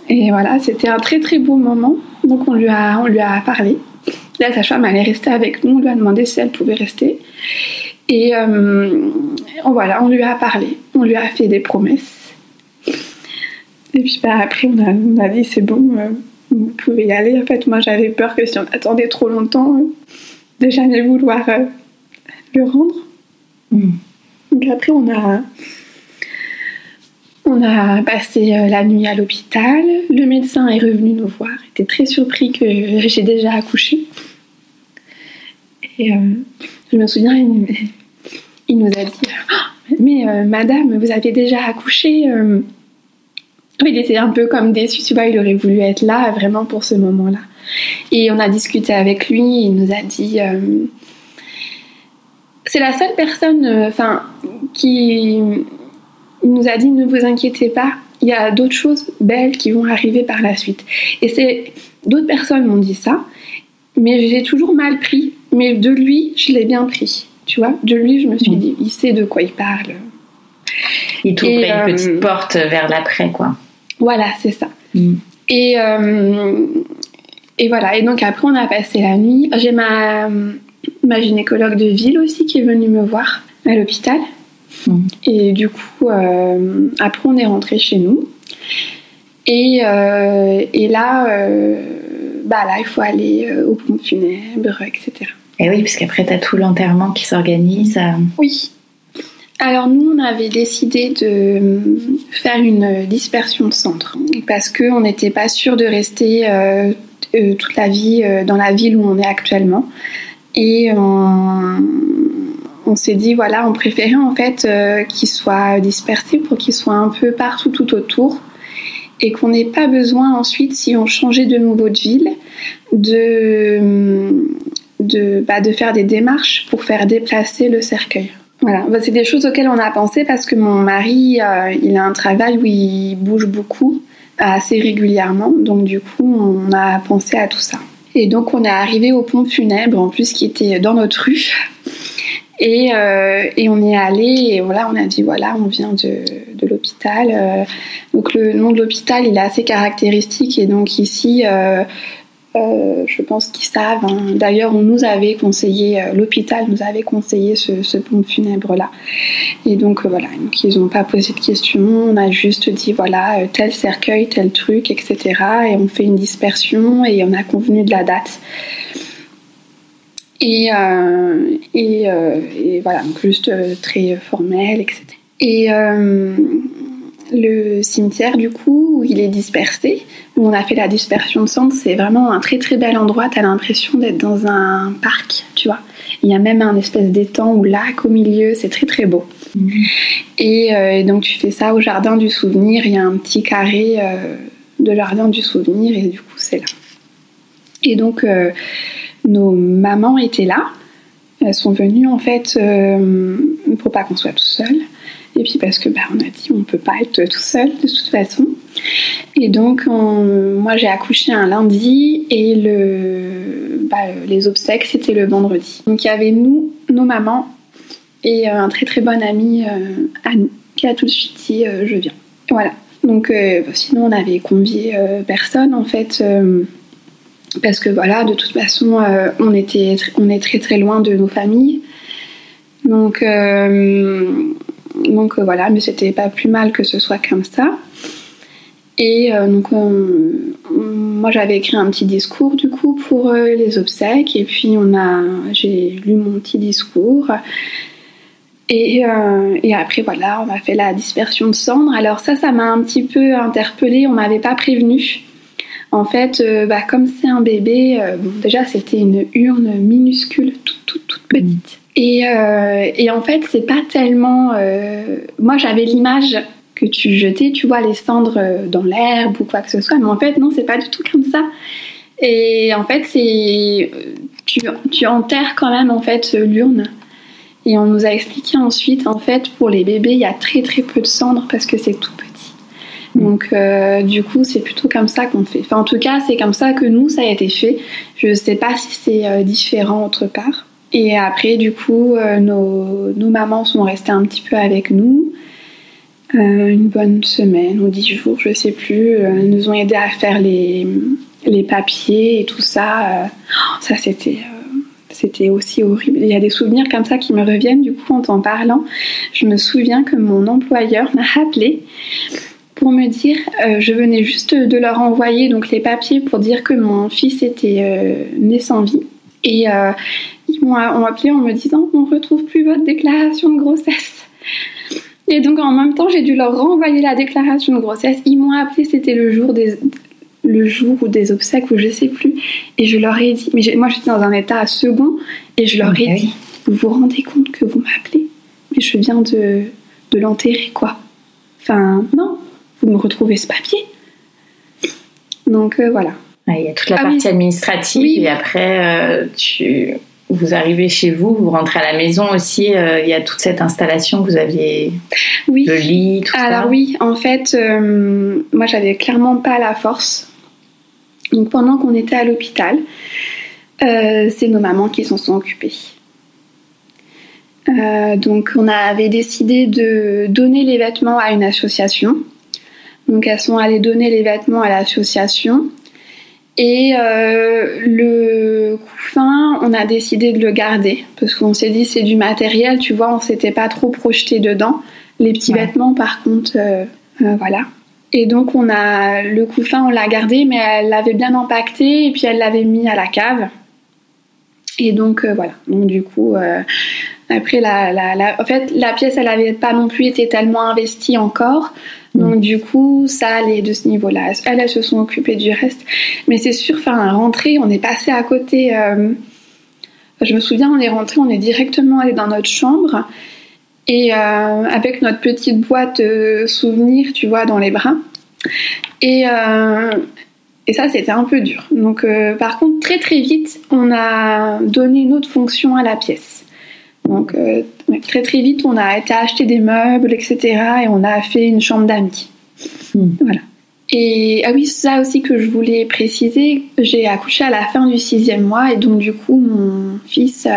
et voilà, c'était un très très beau moment. Donc on lui a, on lui a parlé. La sage-femme, allait rester avec nous, on lui a demandé si elle pouvait rester. Et euh, voilà, on lui a parlé, on lui a fait des promesses. Et puis bah, après, on a, on a dit c'est bon, euh, vous pouvez y aller. En fait, moi j'avais peur que si on attendait trop longtemps, euh, de jamais vouloir euh, le rendre. Mm. Donc après, on a, on a passé euh, la nuit à l'hôpital. Le médecin est revenu nous voir. Il était très surpris que j'ai déjà accouché. Et euh, je me souviens, il, nous a dit Ah, Mais euh, madame, vous avez déjà accouché. Il était un peu comme déçu, il aurait voulu être là vraiment pour ce moment-là. Et on a discuté avec lui, il nous a dit. c'est la seule personne, qui il nous a dit ne vous inquiétez pas, il y a d'autres choses belles qui vont arriver par la suite. Et c'est d'autres personnes m'ont dit ça, mais j'ai toujours mal pris. Mais de lui, je l'ai bien pris. Tu vois, de lui, je me suis Mm. dit, il sait de quoi il parle. Il t'ouvrait une euh, petite porte vers l'après, quoi. Voilà, c'est ça. Mm. Et, euh, et voilà, et donc après on a passé la nuit. J'ai ma, ma gynécologue de ville aussi qui est venue me voir à l'hôpital. Mhm. Et du coup, euh, après on est rentré chez nous. Et, euh, et là, euh, bah là, il faut aller aux pompes funèbres, etc. Et oui, parce qu'après, t'as tout l'enterrement qui s'organise. Oui. Alors nous, on avait décidé de faire une dispersion de centre parce qu'on n'était pas sûr de rester euh, toute la vie euh, dans la ville où on est actuellement. Et on, on s'est dit, voilà, on préférait en fait euh, qu'ils soient dispersés pour qu'ils soient un peu partout tout autour et qu'on n'ait pas besoin ensuite, si on changeait de nouveau de ville, de, de, bah, de faire des démarches pour faire déplacer le cercueil. Voilà, Bah, c'est des choses auxquelles on a pensé parce que mon mari, euh, il a un travail où il bouge beaucoup, assez régulièrement, donc du coup, on a pensé à tout ça. Et donc, on est arrivé au pont funèbre, en plus, qui était dans notre rue. Et, euh, et on est allé, et voilà, on a dit voilà, on vient de, de l'hôpital. Euh, donc, le nom de l'hôpital, il est assez caractéristique, et donc ici, euh, je pense qu'ils savent. hein. D'ailleurs, on nous avait conseillé, l'hôpital nous avait conseillé ce, ce pont funèbre-là. Et donc, voilà, donc, ils n'ont pas posé de questions. On a juste dit, voilà, tel cercueil, tel truc, etc. Et on fait une dispersion et on a convenu de la date. Et, euh, et, euh, et voilà, donc juste euh, très formel, etc. Et le cimetière, du coup, où il est dispersé, où on a fait la dispersion de cendres, c'est vraiment un très très bel endroit. T'as l'impression d'être dans un parc, tu vois. Il y a même un espèce d'étang ou lac au milieu, c'est très très beau. Et euh, donc tu fais ça au jardin du souvenir, il y a un petit carré euh, de jardin du souvenir et du coup c'est là. Et donc euh, nos mamans étaient là, elles sont venues en fait euh, pour pas qu'on soit tout seul. Et puis parce que bah, on a dit on peut pas être tout seul de toute façon. Et donc on- moi j'ai accouché un lundi et bah, les obsèques c'était le vendredi. Donc il y avait nous, nos mamans et euh, un très très bon ami euh, à nous qui a tout de suite dit euh, je viens. Voilà. Donc sinon on avait convié personne en fait parce que voilà de toute façon euh, on était on est très très loin de nos familles. Donc euh, donc euh, voilà mais c'était pas plus mal que ce soit comme ça. Et donc on- on- moi j'avais écrit un petit discours du coup pour les obsèques et puis on a j'ai lu mon petit discours. Et, et après, voilà, on a fait la dispersion de cendres. Alors ça, ça m'a un petit peu interpellée, on m'avait pas prévenu. En fait, euh, bah, comme c'est un bébé, euh, bon, déjà c'était une urne minuscule, toute, toute, toute petite. Et, euh, et en fait, c'est pas tellement... Moi, j'avais l'image que tu jetais, tu vois, les cendres dans l'herbe ou quoi que ce soit. Mais en fait, non, c'est pas du tout comme ça. Et en fait, c'est... Tu, tu enterres quand même, en fait, l'urne. Et on nous a expliqué ensuite, en fait, pour les bébés, il y a très très peu de cendres parce que c'est tout petit. Donc, euh, du coup, c'est plutôt comme ça qu'on fait. Enfin, en tout cas, c'est comme ça que nous, ça a été fait. Je sais pas si c'est euh, différent autre part. Et après, du coup, euh, nos, mamans sont restées un petit peu avec nous. Une bonne semaine ou dix jours, je sais plus. Elles nous ont aidé à faire les, papiers et tout ça. Oh, ça, c'était. c'était aussi horrible. Il y a des souvenirs comme ça qui me reviennent du coup en t'en parlant. Je me souviens que mon employeur m'a appelé pour me dire, je venais juste de leur envoyer donc les papiers pour dire que mon fils était né sans vie. Et ils m'ont appelé en me disant, on retrouve plus votre déclaration de grossesse. Et donc en même temps, j'ai dû leur renvoyer la déclaration de grossesse. Ils m'ont appelé, c'était le jour des le jour ou des obsèques ou je sais plus. Et je leur ai dit, mais moi j'étais dans un état second et je leur ai dit, vous vous rendez compte que vous m'appelez? Mais je viens de, de l'enterrer quoi. Enfin non, vous me retrouvez ce papier. Donc euh, voilà. Il y a toute la ah partie administrative et après euh, tu vous arrivez chez vous, vous rentrez à la maison aussi, euh, il y a toute cette installation que vous aviez, oui. le lit, tout ça. Alors oui, en fait, moi j'avais clairement pas la force donc pendant qu'on était à l'hôpital, euh, c'est nos mamans qui s'en sont occupées. Euh, donc on avait décidé de donner les vêtements à une association. Donc elles sont allées donner les vêtements à l'association. Et euh, le couffin, on a décidé de le garder parce qu'on s'est dit c'est du matériel, tu vois, on s'était pas trop projeté dedans. Les petits vêtements, par contre, voilà. Et donc on a le couffin, on l'a gardé, mais elle l'avait bien empaqueté et puis elle l'avait mis à la cave. Et donc euh, voilà. Donc du coup, euh, après la, la, en fait la pièce, elle n'avait pas non plus été tellement investie encore. Donc du coup, ça allait de ce niveau-là. Elles, elles se sont occupées du reste. Mais c'est sûr, enfin, rentrer, on est passé à côté. Euh, je me souviens, on est rentré, on est directement allé dans notre chambre. Et euh, avec notre petite boîte souvenir, tu vois, dans les bras. Et, euh, et ça, c'était un peu dur. Donc, par contre, très très vite, on a donné une autre fonction à la pièce. Donc, très très vite, on a été acheter des meubles, etc. Et on a fait une chambre d'amis. Hmm. Voilà. Et ah oui, ça aussi que je voulais préciser, j'ai accouché à la fin du sixième mois et donc du coup mon fils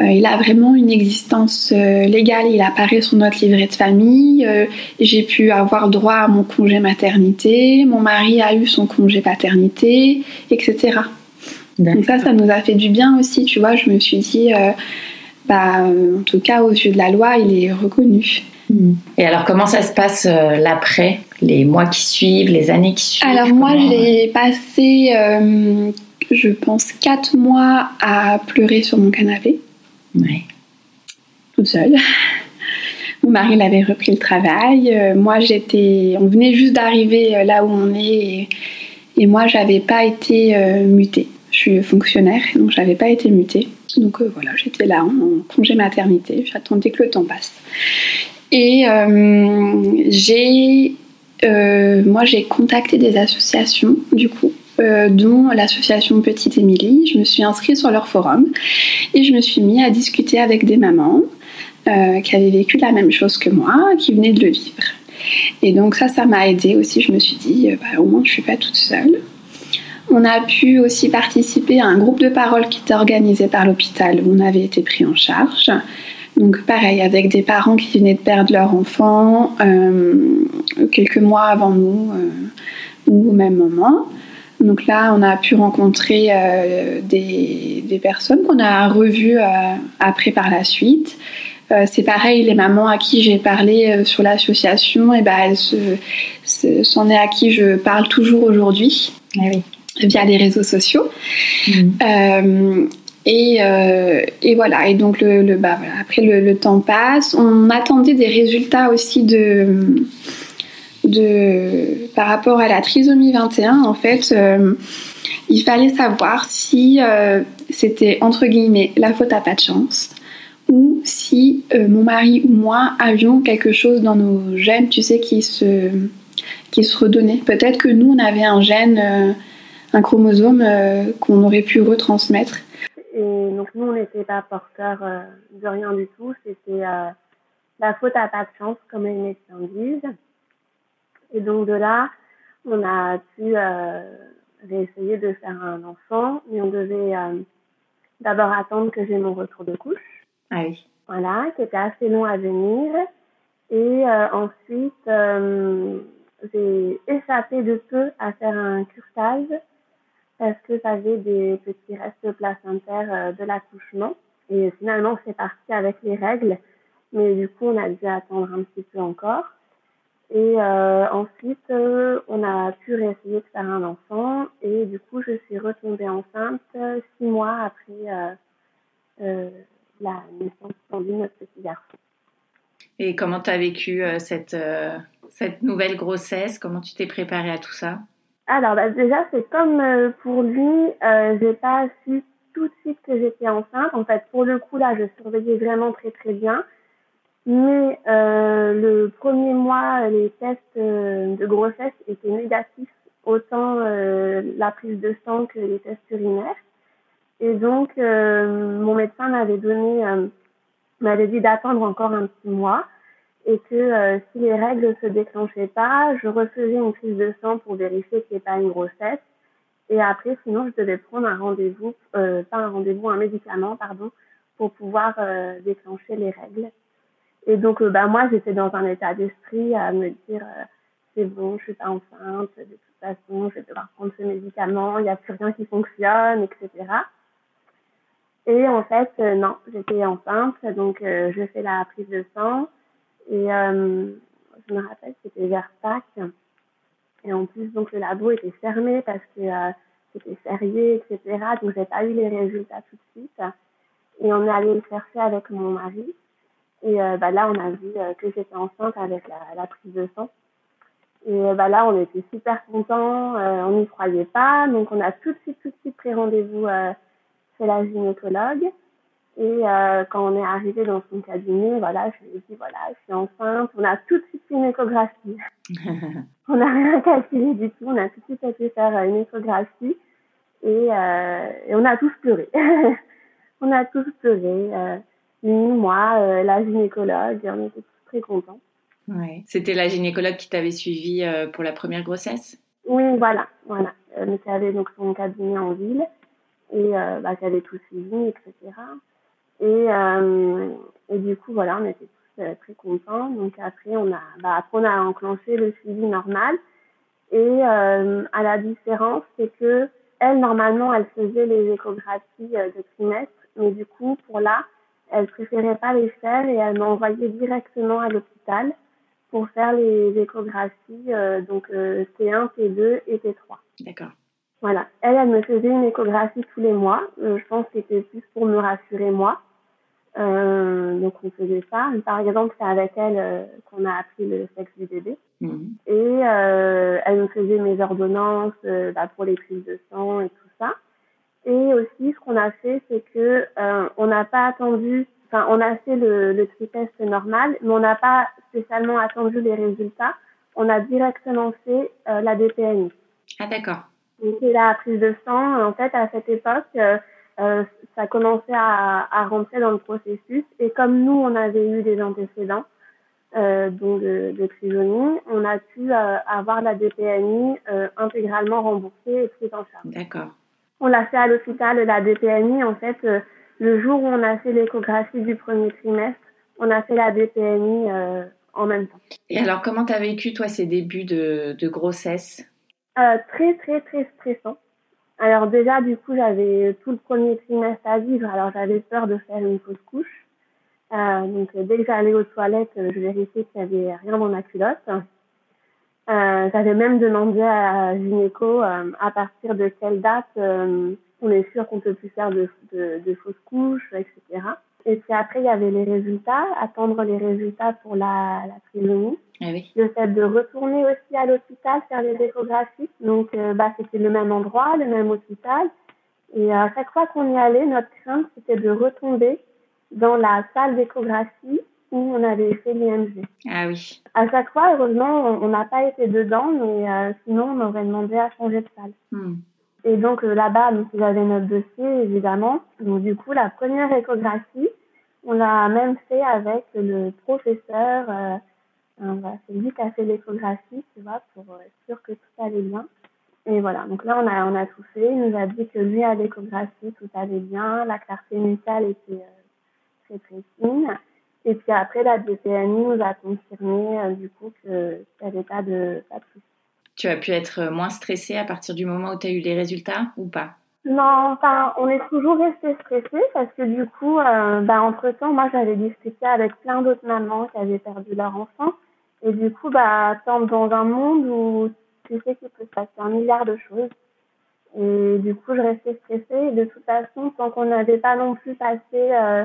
euh, il a vraiment une existence euh, légale, il apparaît sur notre livret de famille. Euh, j'ai pu avoir droit à mon congé maternité, mon mari a eu son congé paternité, etc. Donc ça, ça nous a fait du bien aussi, tu vois. Je me suis dit, bah, en tout cas, aux yeux de la loi, il est reconnu. Hmm. Et alors, comment ça se passe l'après, les mois qui suivent, les années qui suivent? Alors moi, j'ai passé, je pense, quatre mois à pleurer sur mon canapé. Oui. Toute seule. Mon mari l'avait repris le travail. Euh, moi, j'étais. On venait juste d'arriver euh, là où on est. Et, moi, j'avais pas été euh, mutée. Suis fonctionnaire, donc j'avais pas été mutée. Donc voilà, j'étais là en, congé maternité. J'attendais que le temps passe. Et j'ai. moi, j'ai contacté des associations, du coup, euh, dont l'association Petite Émilie. Je me suis inscrite sur leur forum et je me suis mis à discuter avec des mamans euh, qui avaient vécu la même chose que moi, qui venaient de le vivre. Et donc ça, ça m'a aidé aussi. Je me suis dit, euh, bah, au moins je suis pas toute seule. On a pu aussi participer à un groupe de parole qui était organisé par l'hôpital où on avait été pris en charge. Donc pareil, avec des parents qui venaient de perdre leur enfant quelques mois avant nous ou au même moment. Donc là, on a pu rencontrer euh, des, personnes qu'on a revues euh, après par la suite. Euh, c'est pareil, les mamans à qui j'ai parlé sur l'association, et eh ben est à qui je parle toujours aujourd'hui, eh via les réseaux sociaux. Mmh. Et, et, voilà, et donc le, bah, après le, temps passe. On attendait des résultats aussi de, de, par rapport à la trisomie 21, en fait, euh, il fallait savoir si euh, c'était entre guillemets la faute à pas de chance ou si euh, mon mari ou moi avions quelque chose dans nos gènes, tu sais, qui se, qui se redonnait. Peut-être que nous, on avait un gène, un chromosome qu'on aurait pu retransmettre. Et donc nous, on n'était pas porteurs de rien du tout. C'était la faute à pas de chance, comme les médecins disent. Et donc de là, on a pu euh, réessayer de faire un enfant, mais on devait euh, d'abord attendre que j'ai mon retour de couche. Ah oui. Voilà, qui était assez long à venir. Et euh, ensuite, euh, j'ai échappé de peu à faire un curetage parce que j'avais des petits restes placentaires de l'accouchement? Et finalement, c'est parti avec les règles, mais du coup, on a dû attendre un petit peu encore. Et euh, ensuite, euh, on a pu réessayer de faire un enfant. Et du coup, je suis retombée enceinte euh, six mois après euh, la naissance de notre petit garçon. Et comment tu as vécu cette, cette nouvelle grossesse? Comment tu t'es préparée à tout ça? Alors, bah, déjà, c'est comme pour lui, j'ai pas su tout de suite que j'étais enceinte. En fait, pour le coup, là, je surveillais vraiment très, très bien. Mais euh, le premier mois, les tests euh, de grossesse étaient négatifs, autant euh, la prise de sang que les tests urinaires. Et donc, euh, mon médecin m'avait donné, euh, m'avait dit d'attendre encore un petit mois et que si les règles se déclenchaient pas, je refaisais une prise de sang pour vérifier qu'il n'y ait pas une grossesse. Et après, sinon, je devais prendre un rendez-vous, pas un rendez-vous, un médicament, pardon, pour pouvoir déclencher les règles. Et donc, euh, bah, moi, j'étais dans un état d'esprit à me dire, euh, c'est bon, je suis pas enceinte, de toute façon, je vais devoir prendre ce médicament, il n'y a plus rien qui fonctionne, etc. Et en fait, euh, non, j'étais enceinte, donc je fais la prise de sang. Et je me rappelle, c'était vers Pâques. Et en plus, donc le labo était fermé parce que c'était férié, etc. Donc, j'ai pas eu les résultats tout de suite. Et on est allé le chercher avec mon mari. Et euh, bah, là, on a vu euh, que j'étais enceinte avec la, la, prise de sang. Et euh, bah, là, on était super contents, on n'y croyait pas. Donc, on a tout de suite, tout de suite pris rendez-vous chez la gynécologue. Et quand on est arrivé dans son cabinet, voilà, je lui ai dit, voilà, je suis enceinte. On a tout de suite fait une échographie. on n'a rien calculé du tout. On a tout de suite été faire une échographie. Et, et on a tous pleuré. on a tous pleuré moi, euh, la gynécologue, on était tous très contents. Ouais. C'était la gynécologue qui t'avait suivi euh, pour la première grossesse? Oui, voilà, voilà. Euh, mais qui avait donc son cabinet en ville et bah, qui avait tout suivi, etc. Et, et du coup, voilà, on était tous très contents. Donc après, on a, bah, après, on a enclenché le suivi normal. Et à la différence, c'est que elle, normalement, elle faisait les échographies de trimestre, mais du coup, pour là, elle préférait pas les faire et elle m'a envoyé directement à l'hôpital pour faire les échographies, euh, donc euh, T1, T2 et T3. D'accord. Voilà. Elle, elle me faisait une échographie tous les mois. Euh, je pense que c'était plus pour me rassurer moi. donc on faisait ça. Par exemple, c'est avec elle qu'on a appris le sexe du bébé. Mhm. Et elle me faisait mes ordonnances bah, pour les prises de sang et tout ça. Et aussi, ce qu'on a fait, c'est que euh, on n'a pas attendu, enfin, on a fait le, le test normal, mais on n'a pas spécialement attendu les résultats. On a directement fait euh, la DPNI. Ah, d'accord. Donc, la prise de sang, en fait, à cette époque, euh, euh, ça commençait à, à, rentrer dans le processus. Et comme nous, on avait eu des antécédents, euh, donc de, de on a pu avoir la DPNI intégralement remboursée et prise en charge. D'accord. On l'a fait à l'hôpital, la DPNI. En fait, euh, le jour où on a fait l'échographie du premier trimestre, on a fait la DPNI euh, en même temps. Et alors, comment tu as vécu, toi, ces débuts de, de grossesse? Euh, Très, très, très stressant. Alors déjà, du coup, j'avais tout le premier trimestre à vivre, alors j'avais peur de faire une fausse couche. Euh, donc dès que j'allais aux toilettes, je vérifiais qu'il n'y avait rien dans ma culotte. Euh, J'avais même demandé à gynéco euh, à partir de quelle date euh, on est sûr qu'on peut plus faire de, de, de, fausses couches, etc. Et puis après, il y avait les résultats, attendre les résultats pour la, la trisomie. Ah oui. Le fait de retourner aussi à l'hôpital faire les échographies. Donc, euh, bah, c'était le même endroit, le même hôpital. Et à chaque fois qu'on y allait, notre crainte, c'était de retomber dans la salle d'échographie où on avait fait l'IMG. Ah oui. À chaque fois, heureusement, on n'a pas été dedans, mais euh, sinon, on aurait demandé à changer de salle. Hmm. Et donc euh, là-bas, donc, j'avais notre dossier, évidemment. Donc du coup, la première échographie, on l'a même fait avec le professeur. Euh, c'est lui qui a fait l'échographie, tu vois, pour être sûr que tout allait bien. Et voilà, donc là, on a, tout fait. Il nous a dit que lui, à l'échographie, tout allait bien. La clarté nucale était très, très fine. Et puis après, la DPNI nous a confirmé euh, du coup qu'il n'y avait pas de, pas de soucis. Tu as pu être moins stressée à partir du moment où tu as eu les résultats ou pas? Non, enfin, on est toujours resté stressé parce que du coup, euh, bah, entre-temps, moi, j'avais discuté avec plein d'autres mamans qui avaient perdu leur enfant. Et du coup, bah, dans un monde où tu sais qu'il peut se passer un milliard de choses. Et du coup, je restais stressée. De toute façon, tant qu'on n'avait pas non plus passé euh,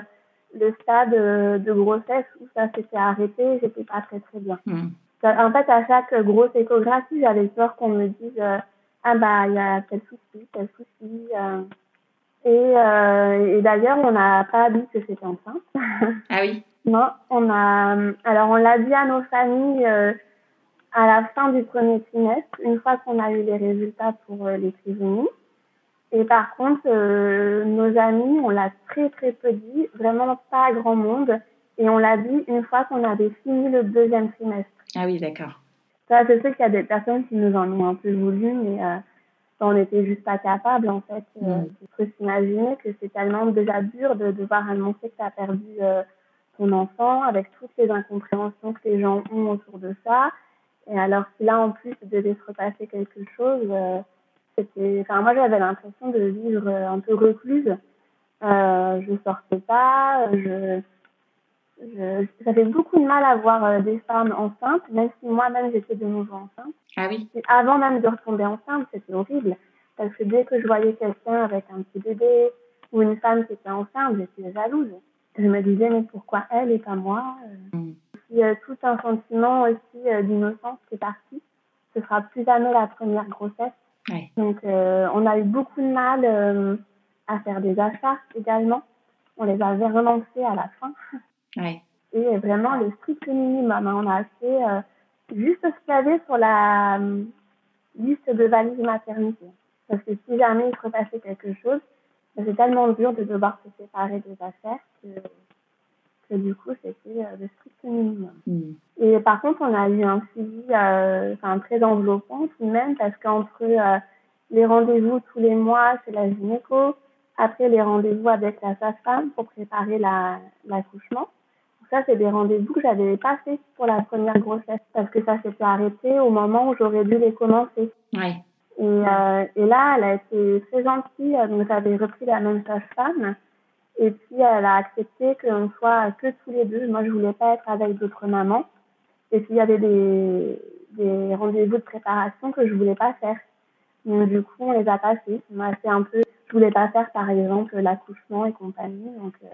le stade euh, de grossesse où ça s'était arrêté, j'étais pas très très bien. Hmm. En fait, à chaque grosse échographie, j'avais peur qu'on me dise euh, ah bah il y a tel souci, tel souci. et, et d'ailleurs, on n'a pas dit que j'étais enceinte. Ah oui. non, on a. Alors on l'a dit à nos familles à la fin du premier trimestre, une fois qu'on a eu les résultats pour euh, les trisomie. Et par contre, euh, nos amis, on l'a très très peu dit, vraiment pas à grand monde. Et on l'a dit une fois qu'on avait fini le deuxième trimestre. Ah oui, d'accord. Ça, je sais qu'il y a des personnes qui nous en ont un peu voulu, mais euh, on n'était juste pas capable, en fait. Euh, mm. Il faut s'imaginer que c'est tellement déjà dur de devoir annoncer que tu as perdu ton enfant avec toutes les incompréhensions que les gens ont autour de ça. Et alors si là en plus il devait se repasser quelque chose, euh, c'était, enfin moi j'avais l'impression de vivre un peu recluse. Euh, je sortais pas, je, j'avais beaucoup de mal à voir euh, des femmes enceintes, même si moi-même j'étais de nouveau enceinte. Ah oui. avant même de retomber enceinte, c'était horrible. Parce que dès que je voyais quelqu'un avec un petit bébé ou une femme qui était enceinte, j'étais jalouse. Je me disais, mais pourquoi elle et pas moi mm y a tout un sentiment aussi euh, d'innocence qui est parti. Ce sera plus jamais la première grossesse. Donc, euh, on a eu beaucoup de mal euh, à faire des achats également. On les avait renoncés à la fin. Et vraiment le strict minimum. On a fait juste ce qu'il y avait sur la liste de valises maternité. Parce que si jamais il se repassait quelque chose, c'est tellement dur de devoir se séparer des affaires que du coup, c'était euh, le strict minimum. Et par contre, on a eu un suivi euh, très enveloppant tout de même, parce qu'entre euh, les rendez-vous tous les mois chez la gynéco, après les rendez-vous avec la sage-femme pour préparer l'accouchement, ça, c'est des rendez-vous que j'avais pas fait pour la première grossesse, parce que ça s'était arrêté au moment où j'aurais dû les commencer. Ouais. Et, euh, et là, elle a été très gentille, donc j'avais repris la même sage-femme. Et puis, elle a accepté qu'on soit que tous les deux. Moi, je voulais pas être avec d'autres mamans. Et puis, il y avait des, des rendez-vous de préparation que je voulais pas faire. Donc, du coup, on les a passés. On a fait un peu, je voulais pas faire, par exemple, l'accouchement et compagnie. Donc, euh,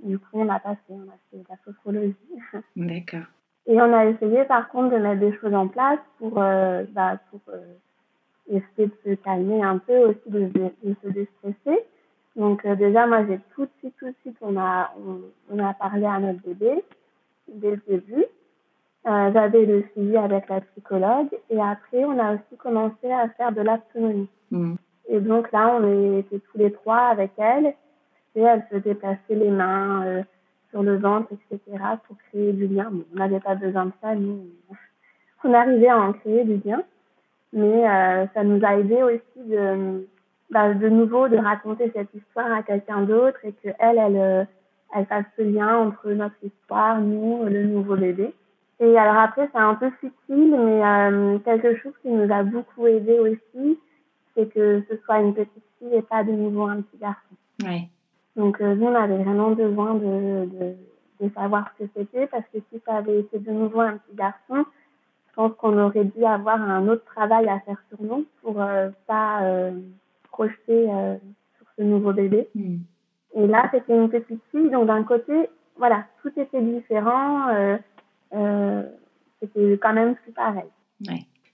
du coup, on a passé, on a fait de la sophrologie. D'accord. Et on a essayé, par contre, de mettre des choses en place pour, euh, bah, pour euh, essayer de se calmer un peu aussi, de, de se déstresser. Donc euh, déjà, moi, j'ai tout de suite, tout de suite, on a, on, a parlé à notre bébé dès le début. J'avais le suivi avec la psychologue et après, on a aussi commencé à faire de l'autonomie. Mmh. Et donc là, on était tous les trois avec elle elle se déplaçait les mains euh, sur le ventre, etc. pour créer du lien. on n'avait pas besoin de ça, nous, on arrivait à en créer du lien. Mais euh, ça nous a aidé aussi de bah, de nouveau de raconter cette histoire à quelqu'un d'autre et que elle, euh, elle fasse ce lien entre notre histoire, nous, le nouveau bébé. Et alors après, c'est un peu futile, mais quelque chose qui nous a beaucoup aidé aussi, c'est que ce soit une petite fille et pas de nouveau un petit garçon. Donc euh, nous, on avait vraiment besoin de, de, de savoir ce que c'était, parce que si ça avait été de nouveau un petit garçon, je pense qu'on aurait dû avoir un autre travail à faire sur nous pour pas projeté euh, sur ce nouveau bébé. Hmm. Et là, c'était une petite fille, donc d'un côté, voilà, tout était différent. Euh, euh, c'était quand même plus pareil.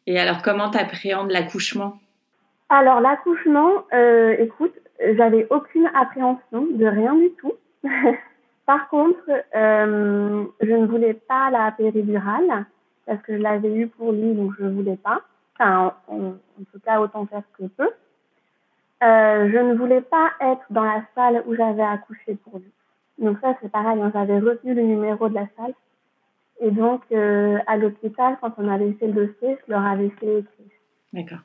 Et alors, comment tu appréhendes l'accouchement? Alors, l'accouchement, écoute, j'avais aucune appréhension de rien du tout. Par contre, je ne voulais pas la péridurale parce que je l'avais eu pour lui, donc je ne voulais pas. Enfin, en, tout cas, autant faire que peu. Euh, je ne voulais pas être dans la salle où j'avais accouché pour lui. Donc ça, c'est pareil, hein, j'avais retenu le numéro de la salle. Et donc, euh, à l'hôpital, quand on avait fait le dossier, je leur avais fait écrire. D'accord.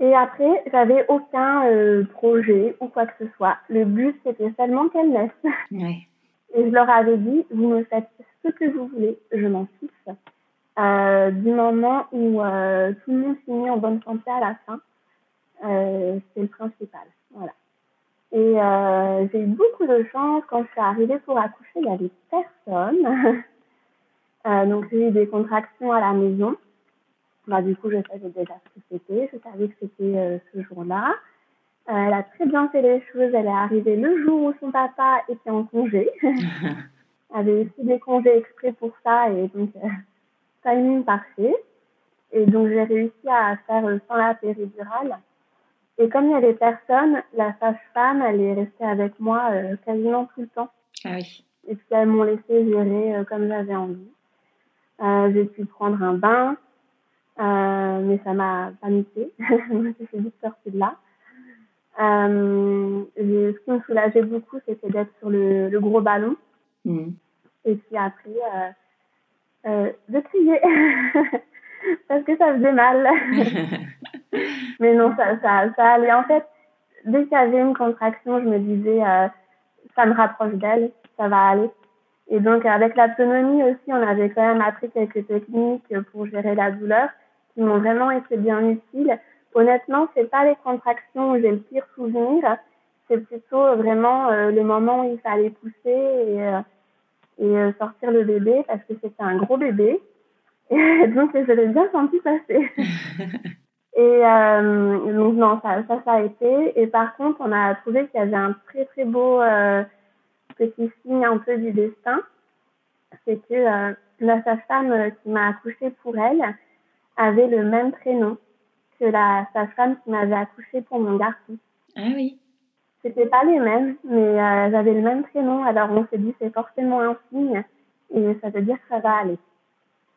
Et après, j'avais aucun euh, projet ou quoi que ce soit. Le but, c'était seulement qu'elle naisse. Ouais. Et je leur avais dit, vous me faites ce que vous voulez, je m'en fiche. Euh, du moment où euh, tout le monde finit en bonne santé à la fin, euh, c'est le principal. Voilà. Et euh, j'ai eu beaucoup de chance quand je suis arrivée pour accoucher, il y avait personne. donc j'ai eu des contractions à la maison. Bah, du coup, je savais déjà ce que c'était. Je savais que c'était ce jour-là. elle a très bien fait les choses. Elle est arrivée le jour où son papa était en congé. elle avait aussi des congés exprès pour ça et donc timing parfait. Et donc, j'ai réussi à faire sans la péridurale. Et comme il n'y avait personne, la sage-femme, elle est restée avec moi euh, quasiment tout le temps. Ah oui. Et puis, elles m'ont laissé gérer euh, comme j'avais envie. Euh, j'ai pu prendre un bain, mais ça m'a paniqué. je suis vite sortie de là. ce qui me soulageait beaucoup, c'était d'être sur le, le, gros ballon. Mmh. Et puis après, de crier. parce que ça faisait mal. Mais non, ça, ça, ça allait. En fait, dès qu'il y avait une contraction, je me disais, euh, ça me rapproche d'elle, ça va aller. Et donc, avec l'autonomie aussi, on avait quand même appris quelques techniques pour gérer la douleur qui m'ont vraiment été bien utiles. Honnêtement, c'est pas les contractions où j'ai le pire souvenir, c'est plutôt vraiment euh, le moment où il fallait pousser et, euh, et sortir le bébé parce que c'était un gros bébé. Et donc, je l'ai bien senti passer. et euh, donc, non, ça, ça, ça a été. Et par contre, on a trouvé qu'il y avait un très, très beau euh, petit signe un peu du destin. C'est que euh, la sage-femme qui m'a accouché pour elle avait le même prénom que la sage-femme qui m'avait accouché pour mon garçon. Ah oui. C'était pas les mêmes, mais euh, j'avais le même prénom. Alors, on s'est dit, c'est forcément un signe et ça veut dire que ça va aller.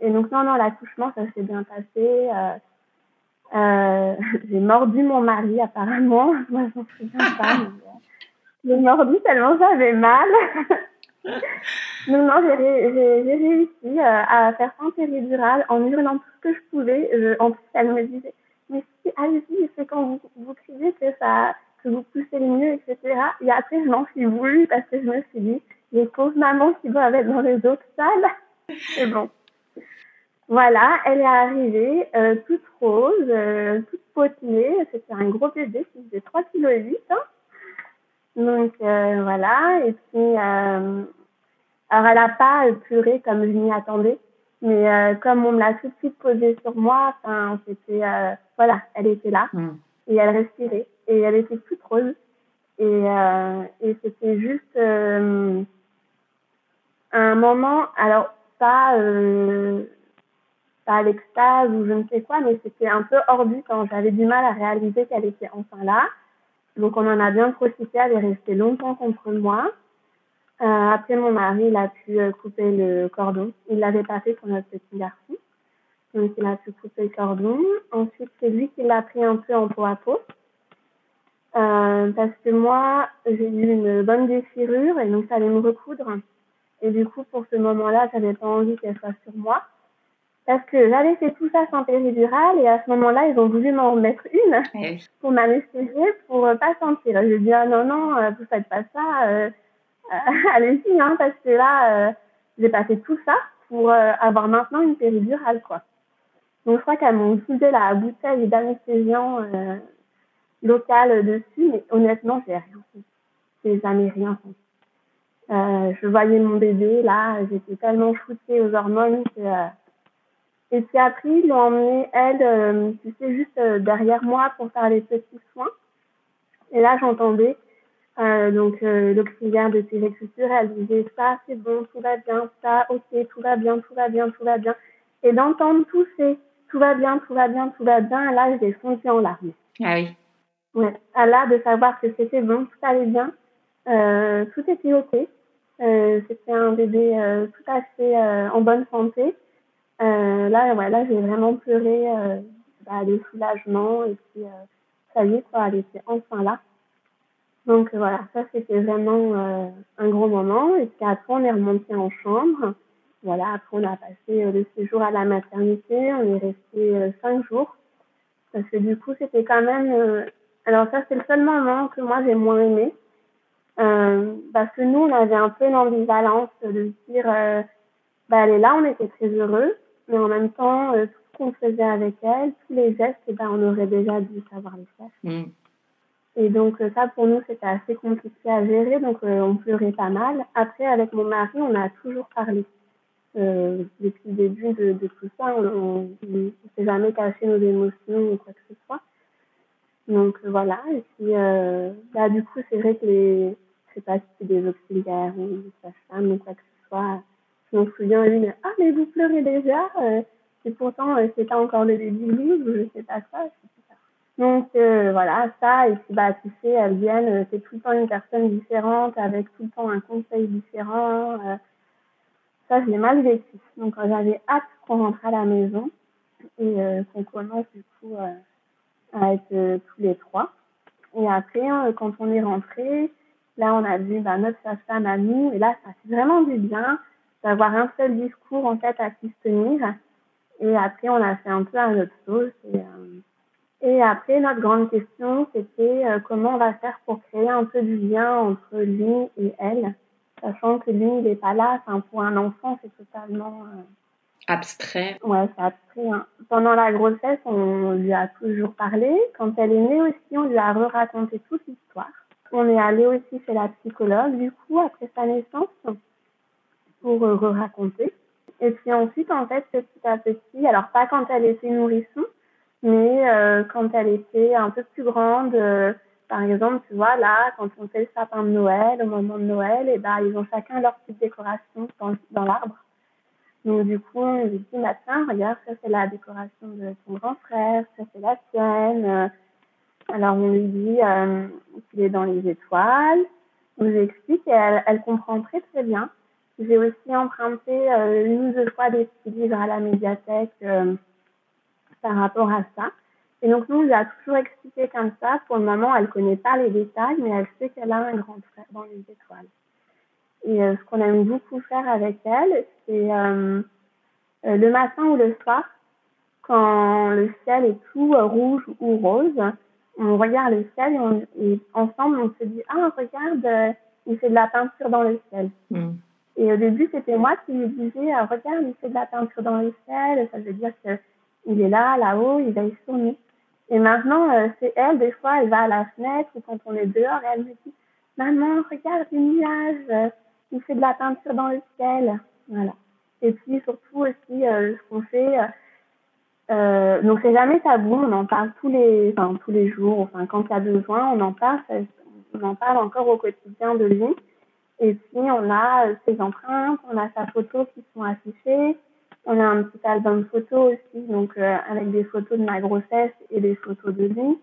Et donc, non, non, l'accouchement, ça s'est bien passé. Euh, euh, j'ai mordu mon mari, apparemment. Moi, j'en souviens pas. Mais, euh, j'ai mordu tellement j'avais mal. non, non, j'ai, réussi euh, à faire sans péridurale en hurlant tout ce que je pouvais. Je, en plus, elle me disait, mais si, allez-y, c'est quand vous, vous criez que ça, que vous poussez le mieux, etc. Et après, je m'en suis voulu parce que je me suis dit, les pauvres mamans qui doivent être dans les autres salles. C'est bon. Voilà, elle est arrivée euh, toute rose, euh, toute potelée. C'était un gros bébé qui faisait 3 kg et 8. Hein. Donc euh, voilà, et puis alors elle n'a pas pleuré comme je m'y attendais, mais comme on me l'a tout de suite posée sur moi, enfin c'était voilà, elle était là mm. et elle respirait et elle était toute rose et, et c'était juste un moment, alors pas pas l'extase ou je ne sais quoi, mais c'était un peu hors du temps. J'avais du mal à réaliser qu'elle était enfin là. Donc on en a bien profité, elle est restée longtemps contre moi. Euh, après mon mari, il a pu euh, couper le cordon. Il l'avait pas fait pour notre petit garçon. Donc il a pu couper le cordon. Ensuite, c'est lui qui l'a pris un peu en peau à peau. Euh, parce que moi, j'ai eu une bonne déchirure et donc ça allait me recoudre. Et du coup, pour ce moment-là, j'avais pas envie qu'elle soit sur moi. Parce que j'avais fait tout ça sans péridurale et à ce moment-là, ils ont voulu m'en mettre une eh pour m'anesthésier pour euh, pas sentir. J'ai dit ah non non, euh, vous faites pas ça, euh, allez-y hein, parce que là, j'ai pas fait tout ça pour avoir maintenant une péridurale quoi. Donc je crois qu'elles m'ont utilisé la bouteille d'anesthésiant local dessus, mais honnêtement j'ai rien fait. J'ai jamais rien fait. je voyais mon bébé là, j'étais tellement shootée aux hormones que et puis après, ils l'ont emmenée, elle, euh, tu sais, juste euh, derrière moi pour faire les petits soins. Et là, j'entendais euh, donc l'auxiliaire de périculture, elle disait ça, c'est bon, tout va bien, ça, ok, tout va bien, tout va bien, tout va bien. Et d'entendre tout ces tout va bien, tout va bien, tout va bien, là, j'ai fondu en larmes. Ah oui. Ouais. À là, de savoir que c'était bon, tout allait bien, tout était ok. c'était un bébé tout à fait en bonne santé. Euh, là, ouais, là, j'ai vraiment pleuré euh, bah, de soulagement et puis euh, ça y est, quoi, elle était enfin là. Donc voilà, ça c'était vraiment euh, un gros moment. Et puis après, on est remonté en chambre. Voilà, après on a passé le séjour à la maternité. On est resté cinq jours parce que du coup c'était quand même. alors ça c'est le seul moment que moi j'ai moins aimé parce que nous on avait un peu l'ambivalence de dire bah elle est là, on était très heureux mais en même temps, euh, tout ce qu'on faisait avec elle, tous les gestes, ben, on aurait déjà dû savoir les faire. Mm. Et donc euh, ça, pour nous, c'était assez compliqué à gérer, donc euh, on pleurait pas mal. Après, avec mon mari, on a toujours parlé. depuis le début de, tout ça, on ne s'est jamais caché nos émotions ou quoi que ce soit. Donc voilà, et puis bah, du coup, c'est vrai que les, je sais pas si c'est des auxiliaires ou des sages-femmes ou quoi que ce soit, je me souviens une, ah mais vous pleurez déjà, et pourtant c'est pas encore le début ou je sais pas quoi. Donc euh, voilà, ça, et puis bah tu sais, elles viennent, euh, c'est tout le temps une personne différente, avec tout le temps un conseil différent. Euh, ça, j'ai mal vécu. Donc j'avais hâte qu'on rentre à la maison et qu'on commence du coup à être tous les trois. Et après, quand on est rentré, là on a vu bah, notre sage-femme à nous, et là ça fait vraiment du bien d'avoir un seul discours en fait à qui se tenir. Et après, on a fait un peu à notre sauce. Et, et après, notre grande question, c'était euh, comment on va faire pour créer un peu du lien entre lui et elle, sachant que lui, il n'est pas là. Enfin, pour un enfant, c'est totalement euh, abstrait. Ouais, c'est abstrait. Hein. Pendant la grossesse, on lui a toujours parlé. Quand elle est née aussi, on lui a raconté toute l'histoire. On est allé aussi chez la psychologue, du coup, après sa naissance, pour euh, re-raconter. Et puis ensuite, en fait, petit à petit, alors pas quand elle était nourrisson, mais euh, quand elle était un peu plus grande, euh, par exemple, tu vois, là, quand on fait le sapin de Noël, au moment de Noël, et eh ben, ils ont chacun leur petite décoration dans, dans l'arbre. Donc, du coup, on lui dit, bah, tiens, regarde, ça, c'est la décoration de ton grand frère, ça, c'est la tienne. Alors, on lui dit euh, qu'il est dans les étoiles. On lui explique et elle, elle comprend très, très bien. J'ai aussi emprunté euh, une ou deux fois des petits livres à la médiathèque par rapport à ça. Et donc, nous, on lui a toujours expliqué comme ça. Pour le moment, elle ne connaît pas les détails, mais elle sait qu'elle a un grand frère dans les étoiles. Et euh, ce qu'on aime beaucoup faire avec elle, c'est euh, euh, le matin ou le soir, quand le ciel est tout rouge ou rose, on regarde le ciel et, ensemble, on se dit Ah, regarde, il fait de la peinture dans le ciel. Mm. Et au début, c'était moi qui lui disais Regarde, il fait de la peinture dans le ciel. Ça veut dire que il est là, là-haut, il va y tourner. Et maintenant, euh, c'est elle, des fois, elle va à la fenêtre ou quand on est dehors elle me dit Maman, regarde les nuages, euh, il fait de la peinture dans le ciel. Voilà. Et puis surtout aussi, euh, ce qu'on fait, euh, donc c'est jamais tabou, on en parle tous les, enfin, tous les jours, enfin quand il y a besoin, on en parle, on en parle encore au quotidien de lui. Et puis on a ses empreintes, on a sa photo qui sont affichées, on a un petit album photo aussi, donc euh, avec des photos de ma grossesse et des photos de lui.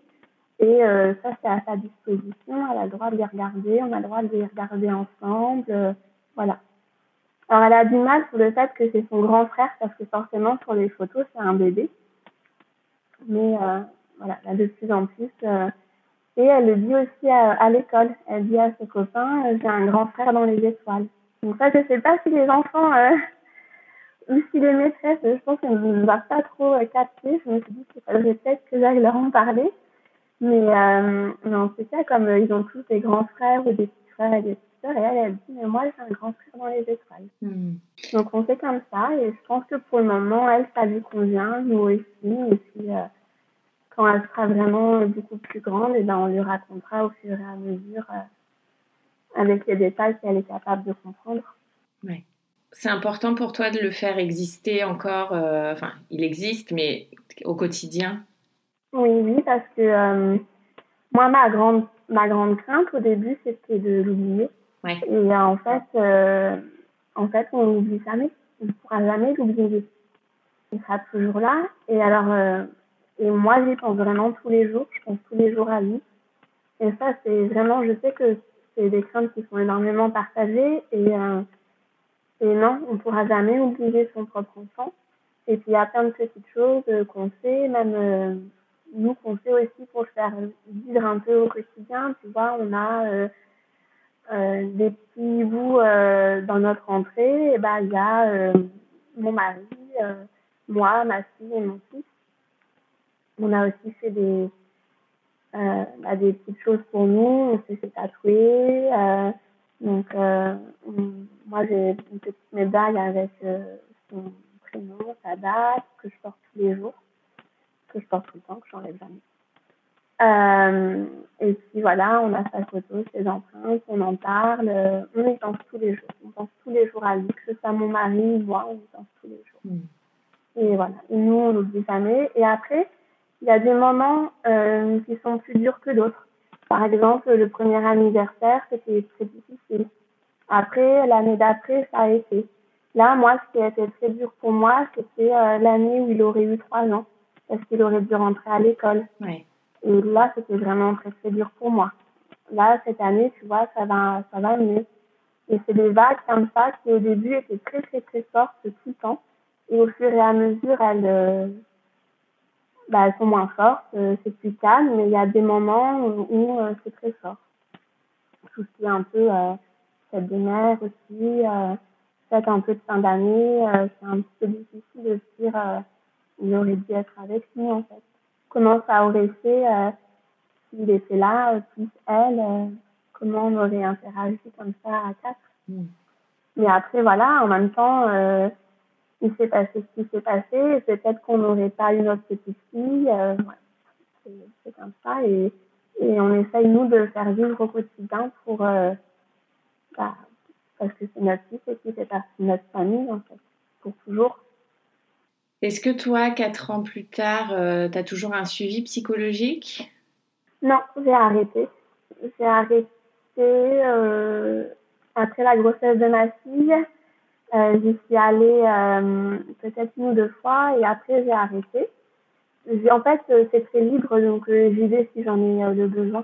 Et euh, ça, c'est à sa disposition. Elle a le droit de les regarder. On a le droit de les regarder ensemble. Euh, voilà. Alors, elle a du mal sur le fait que c'est son grand frère, parce que forcément, sur les photos, c'est un bébé. Mais voilà, là, de plus en plus. et elle le dit aussi à, l'école. Elle dit à ses copains, j'ai un grand frère dans les étoiles. Donc ça, je sais pas si les enfants ou si les maîtresses, je pense qu'elles ne vont pas trop euh, capter. Je me suis dit qu'il faudrait peut-être que j'aille leur en parler. Mais, euh, non, c'est ça, comme euh, ils ont tous des grands frères ou des petits frères et des petites sœurs, et elle, elle dit, mais moi, j'ai un grand frère dans les étoiles. Hmm. Donc, on fait comme ça, et je pense que pour le moment, elle, ça lui convient, nous aussi, et puis, quand elle sera vraiment beaucoup plus grande, et eh ben, on lui racontera au fur et à mesure, avec les détails qu'elle est capable de comprendre. Ouais c'est important pour toi de le faire exister encore, euh, enfin, il existe, mais au quotidien? Oui, oui, parce que euh, moi, ma grande, ma grande crainte au début, c'était de l'oublier. Ouais. Et euh, en fait, en fait, on l'oublie jamais. On ne pourra jamais l'oublier. Il sera toujours là. Et alors, et moi, j'y pense vraiment tous les jours. Je pense tous les jours à lui. Et ça, c'est vraiment, je sais que c'est des craintes qui sont énormément partagées. Et et non, on ne pourra jamais oublier son propre enfant. Et puis il y a plein de petites choses euh, qu'on fait, même euh, nous qu'on fait aussi pour le faire vivre un peu au quotidien. Tu vois, on a euh, des petits bouts dans notre entrée. Et ben il y a mon mari, moi, ma fille et mon fils. On a aussi fait des bah, des petites choses pour nous. On s'est fait tatouer. Donc moi, j'ai une petite médaille avec euh, son prénom, sa date, que je porte tous les jours, que je porte tout le temps, que je n'enlève jamais. Euh, et puis voilà, on a sa photo, ses empreintes, on en parle, on y pense tous les jours. On pense tous tous les jours à lui, que ce soit mon mari, moi, on y pense tous les jours. Mm. Et voilà. Et nous, on n'oublie jamais. Et après, il y a des moments euh, qui sont plus durs que d'autres. Par exemple, le premier anniversaire, c'était très difficile. Après, l'année d'après, ça a été. Là, moi, ce qui a été très dur pour moi, c'était euh, l'année où il aurait eu trois ans, parce qu'il aurait dû rentrer à l'école. Ouais. Et là, c'était vraiment très, très dur pour moi. Là, cette année, tu vois, ça va, ça va mieux. Et c'est des vagues comme ça qui, au début, étaient très, très, très fortes tout le temps. Et au fur et à mesure, elles, euh, bah, elles sont moins fortes, euh, c'est plus calme, mais il y a des moments où, euh, c'est très fort. Tout ce qui est un peu fête des mères aussi, fête un peu de fin d'année, c'est un petit peu difficile de se dire il aurait dû être avec nous en fait. Comment ça aurait fait s'il était là, plus elle, comment on aurait interagi comme ça à quatre? Mm. Mais après, voilà, en même temps, il s'est passé ce qui s'est passé. Peut-être qu'on n'aurait pas eu notre petite fille. Euh, c'est comme ça. Et, et, on essaye, nous, de faire vivre au quotidien pour. Euh, bah, parce que c'est notre fille et qui fait partie de notre famille, en fait, pour toujours. Est-ce que toi, quatre ans plus tard, euh, tu as toujours un suivi psychologique? Non, j'ai arrêté. J'ai arrêté après la grossesse de ma fille. Euh, j'y suis allée euh, peut-être une ou deux fois et après j'ai arrêté. En fait, euh, c'est très libre, donc j'y vais si j'en ai le besoin.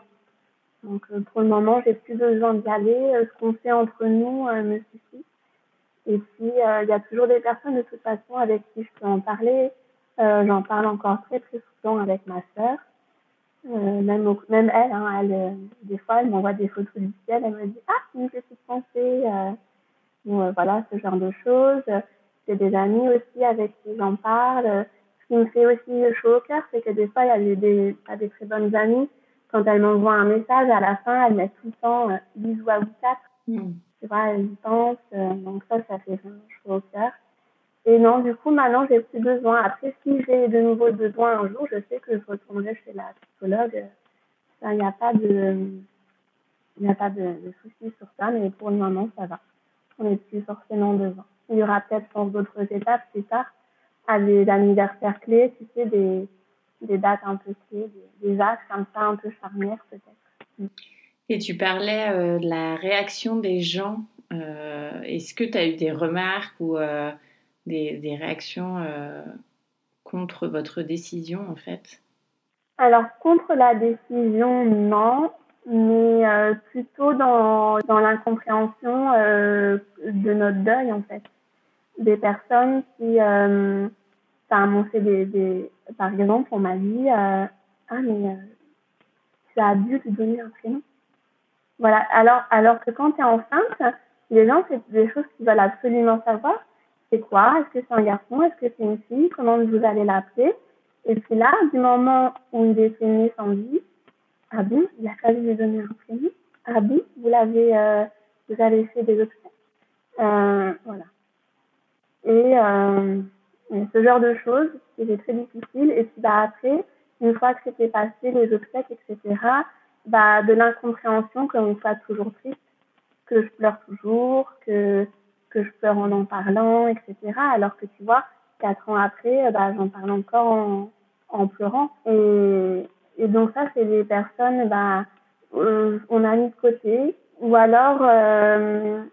Donc pour le moment, j'ai plus besoin d'y aller. ce qu'on fait entre nous me suffit. Et puis, il y a toujours des personnes de toute façon avec qui je peux en parler. J'en parle encore très très souvent avec ma sœur. même, même elle, hein, elle des fois, elle m'envoie des photos du ciel. Elle me dit Ah, une petite pensée. Euh, voilà, ce genre de choses. J'ai des amis aussi avec qui j'en parle. Ce qui me fait aussi chaud au cœur, c'est que des fois, il y a des, des, des très bonnes amies. Quand elles m'envoient un message, à la fin, elles mettent tout le temps euh, bisous à vous quatre. Mm. Tu vois, elles y pensent. Euh, donc ça, ça fait vraiment chaud au cœur. Et non, du coup, maintenant, j'ai plus besoin. Après, si j'ai de nouveaux besoins un jour, je sais que je retournerai chez la psychologue. Il n'y a pas de, il n'y a pas de, de soucis sur ça, mais pour le moment, ça va on n'est plus forcément devant. Il y aura peut-être dans d'autres étapes plus tard, à des anniversaires clés, tu sais, des, des dates un peu clés, des, des âges comme ça un peu charnières peut-être. Et tu parlais euh, de la réaction des gens. Euh, Est-ce que tu as eu des remarques ou euh, des, des, réactions contre votre décision en fait? Alors contre la décision, non mais euh, plutôt dans, dans l'incompréhension euh, de notre deuil en fait. Des personnes qui, euh, m'ont fait des, des, par exemple, on m'a dit, euh, ah mais euh, tu as dû lui donner un prénom. Voilà. Alors, alors que quand tu es enceinte, les gens c'est des choses qu'ils veulent absolument savoir. C'est quoi? Est-ce que c'est un garçon? Est-ce que c'est une fille? Comment vous allez l'appeler? Et puis là, du moment où il est né ah bon? Il a fallu lui donner un prénom Ah bon? Vous l'avez, euh, vous avez fait des obsèques? Euh, Voilà. Et euh, ce genre de choses, c'était très difficile. Et puis bah, après, une fois que c'était passé, les obsèques, etc., bah, de l'incompréhension, comme on soit toujours triste, que je pleure toujours, que, que je pleure en en parlant, etc. Alors que tu vois, quatre ans après, bah, j'en parle encore en, en pleurant. Et, et donc ça, c'est des personnes, bah, euh, on a mis de côté. Ou alors, euh,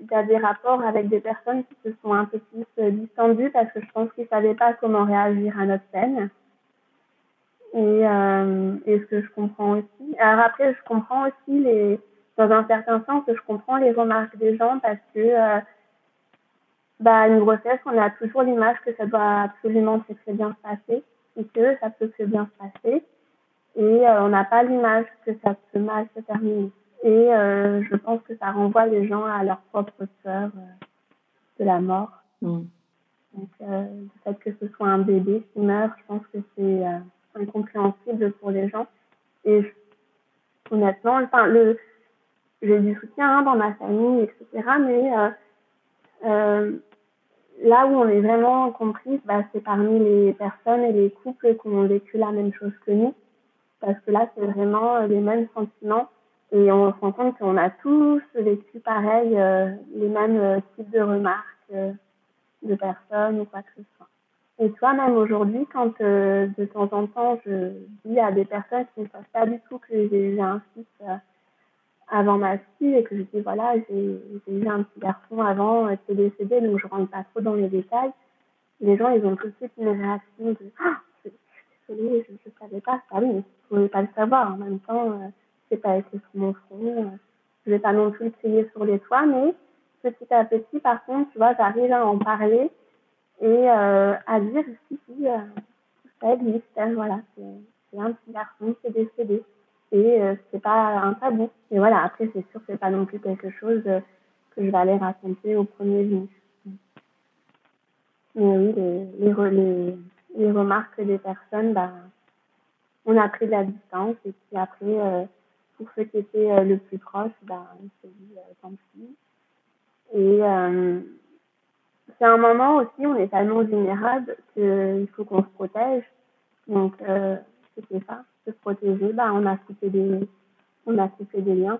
il y a des rapports avec des personnes qui se sont un peu plus euh, distendues parce que je pense qu'ils ne savaient pas comment réagir à notre peine. Et, euh, et ce que je comprends aussi. Alors après, je comprends aussi les, dans un certain sens, je comprends les remarques des gens parce que euh, bah, une grossesse, on a toujours l'image que ça doit absolument très très bien se passer et que ça peut très bien se passer et euh, on n'a pas l'image que ça peut mal se terminer. Et euh, je pense que ça renvoie les gens à leur propre peur euh, de la mort. Mm. Donc, le fait que ce soit un bébé qui meurt, je pense que c'est incompréhensible pour les gens. Et honnêtement, enfin, le, j'ai du soutien hein, dans ma famille, etc. Mais là où on est vraiment compris, bah, c'est parmi les personnes et les couples qui ont vécu la même chose que nous parce que là, c'est vraiment euh, les mêmes sentiments Et on se rend compte qu'on a tous vécu pareil, euh, les mêmes euh, types de remarques euh, de personnes ou quoi que ce soit. Et toi, même aujourd'hui, quand de temps en temps je dis à des personnes qui ne savent pas du tout que j'ai eu un fils avant ma fille et que je dis voilà, j'ai eu un petit garçon avant qui est décédé, donc je rentre pas trop dans les détails, les gens, ils ont tout de suite une réaction de ah, je, ne savais pas. ça, oui, mais je ne pouvais pas le savoir. En même temps, c'est pas été sur mon front. Je vais pas non plus crier sur les toits, mais petit à petit, par contre, tu vois, j'arrive à en parler et euh, à dire si, si, euh, ça existe. Hein, voilà, c'est un petit garçon qui est décédé et euh, c'est pas un tabou. Et voilà, après, c'est sûr que c'est pas non plus quelque chose que je vais aller raconter au premier venu. Mais oui, les, les, remarques des personnes, bah, on a pris de la distance et puis après, pour ceux qui étaient euh, le plus proches, ben, on s'est dit euh, tant pis. Et euh, c'est un moment aussi, on est tellement vulnérable qu'il faut qu'on se protège. Donc, c'était ça, se protéger. Ben, on a coupé des, on a coupé des liens.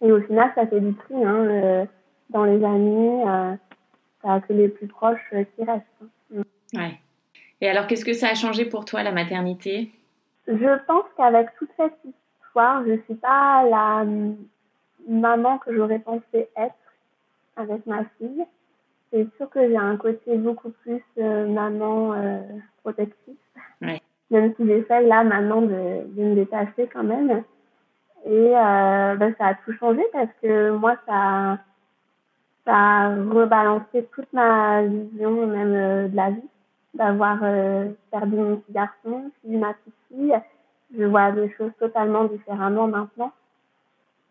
Et au final, ça fait du tri. Hein, dans les amis, euh, que les plus proches qui restent. Hein. Ouais. Et alors, qu'est-ce que ça a changé pour toi, la maternité? Je pense qu'avec toute cette je ne suis pas la maman que j'aurais pensé être avec ma fille. C'est sûr que j'ai un côté beaucoup plus euh, maman euh, protectrice. Même si j'essaye là maintenant de, de, me détacher quand même. Et euh, ben, ça a tout changé parce que moi, ça, ça a rebalancé toute ma vision même de la vie. D'avoir perdu mon petit garçon, puis ma petite fille je vois des choses totalement différemment maintenant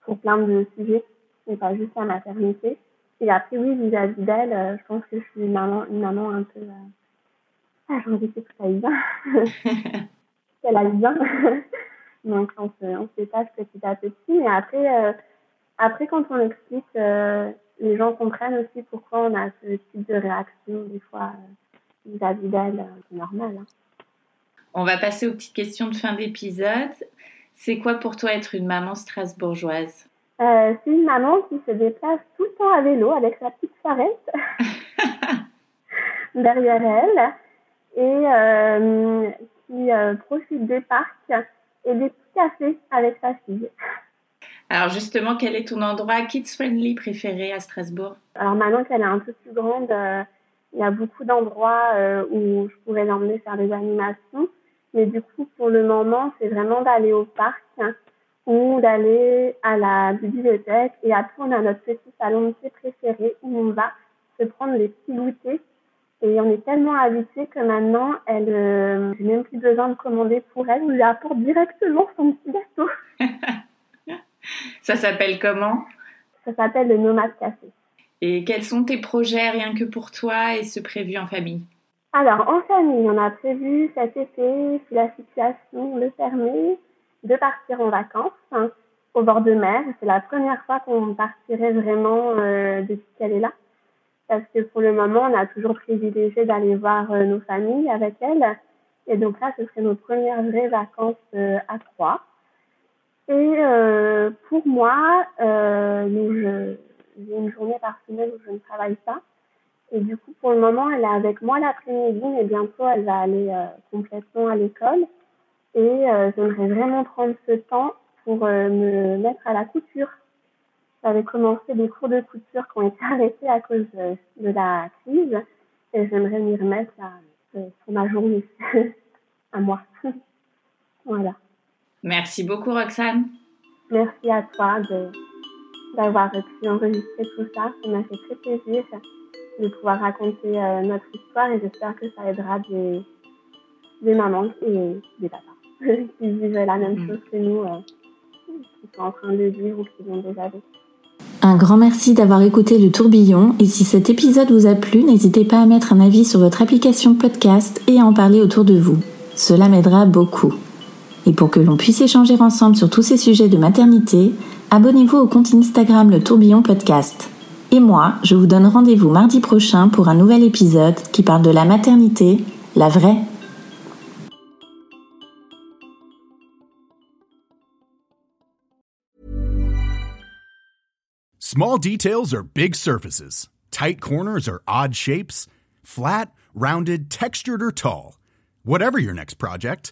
pour plein de sujets, mais pas juste la maternité. Et après, oui, vis-à-vis d'elle, euh, je pense que je suis une maman, une maman un peu. Euh... Ah, j'ai envie que tout aille bien. Qu'elle aille bien. Donc, on se, on se détache petit à petit. Mais après, euh, après quand on explique, euh, les gens comprennent aussi pourquoi on a ce type de réaction, des fois, vis-à-vis d'elle. c'est normal. Hein. On va passer aux petites questions de fin d'épisode. C'est quoi pour toi être une maman strasbourgeoise? Euh, C'est une maman qui se déplace tout le temps à vélo avec sa petite charrette derrière elle et euh, qui euh, profite des parcs et des petits cafés avec sa fille. Alors justement, quel est ton endroit kids-friendly préféré à Strasbourg? Alors maintenant qu'elle est un peu plus grande, il y a beaucoup d'endroits où je pourrais l'emmener faire des animations. Mais du coup, pour le moment, c'est vraiment d'aller au parc ou d'aller à la bibliothèque. Et après, on a notre petit salon de thé préféré où on va se prendre des petits goûters. Et on est tellement habitués que maintenant, elle, euh, j'ai même plus besoin de commander pour elle. On lui apporte directement son petit gâteau. Ça s'appelle comment? Ça s'appelle le Nomade Café. Et quels sont tes projets rien que pour toi et ce prévu en famille? Alors, en famille, on a prévu cet été, si la situation le permet, de partir en vacances hein, au bord de mer. C'est la première fois qu'on partirait vraiment euh, depuis qu'elle est là. Parce que pour le moment, on a toujours privilégié d'aller voir euh, nos familles avec elle. Et donc là, ce serait nos premières vraies vacances euh, à trois. Et euh, pour moi, euh, j'ai une journée par semaine où je ne travaille pas. Et du coup, pour le moment, elle est avec moi l'après-midi, mais bientôt, elle va aller euh, complètement à l'école. Et euh, j'aimerais vraiment prendre ce temps pour euh, me mettre à la couture. J'avais commencé des cours de couture qui ont été arrêtés à cause de, la crise. Et j'aimerais m'y remettre pour ma journée, à moi. voilà. Merci beaucoup, Roxane. Merci à toi d'avoir pu enregistrer tout ça. Ça m'a fait très plaisir de pouvoir raconter euh, notre histoire et j'espère que ça aidera des, des mamans et des papas qui vivent la même mm. chose que nous, euh, qui sont en train de vivre ou qui l'ont déjà vécu. Un grand merci d'avoir écouté le tourbillon et si cet épisode vous a plu, n'hésitez pas à mettre un avis sur votre application podcast et à en parler autour de vous. Cela m'aidera beaucoup. Et pour que l'on puisse échanger ensemble sur tous ces sujets de maternité, abonnez-vous au compte Instagram Le Tourbillon Podcast. Et moi, je vous donne rendez-vous mardi prochain pour un nouvel épisode qui parle de la maternité, la vraie. Small details are big surfaces. Tight corners are odd shapes. Flat, rounded, textured, or tall. Whatever your next project,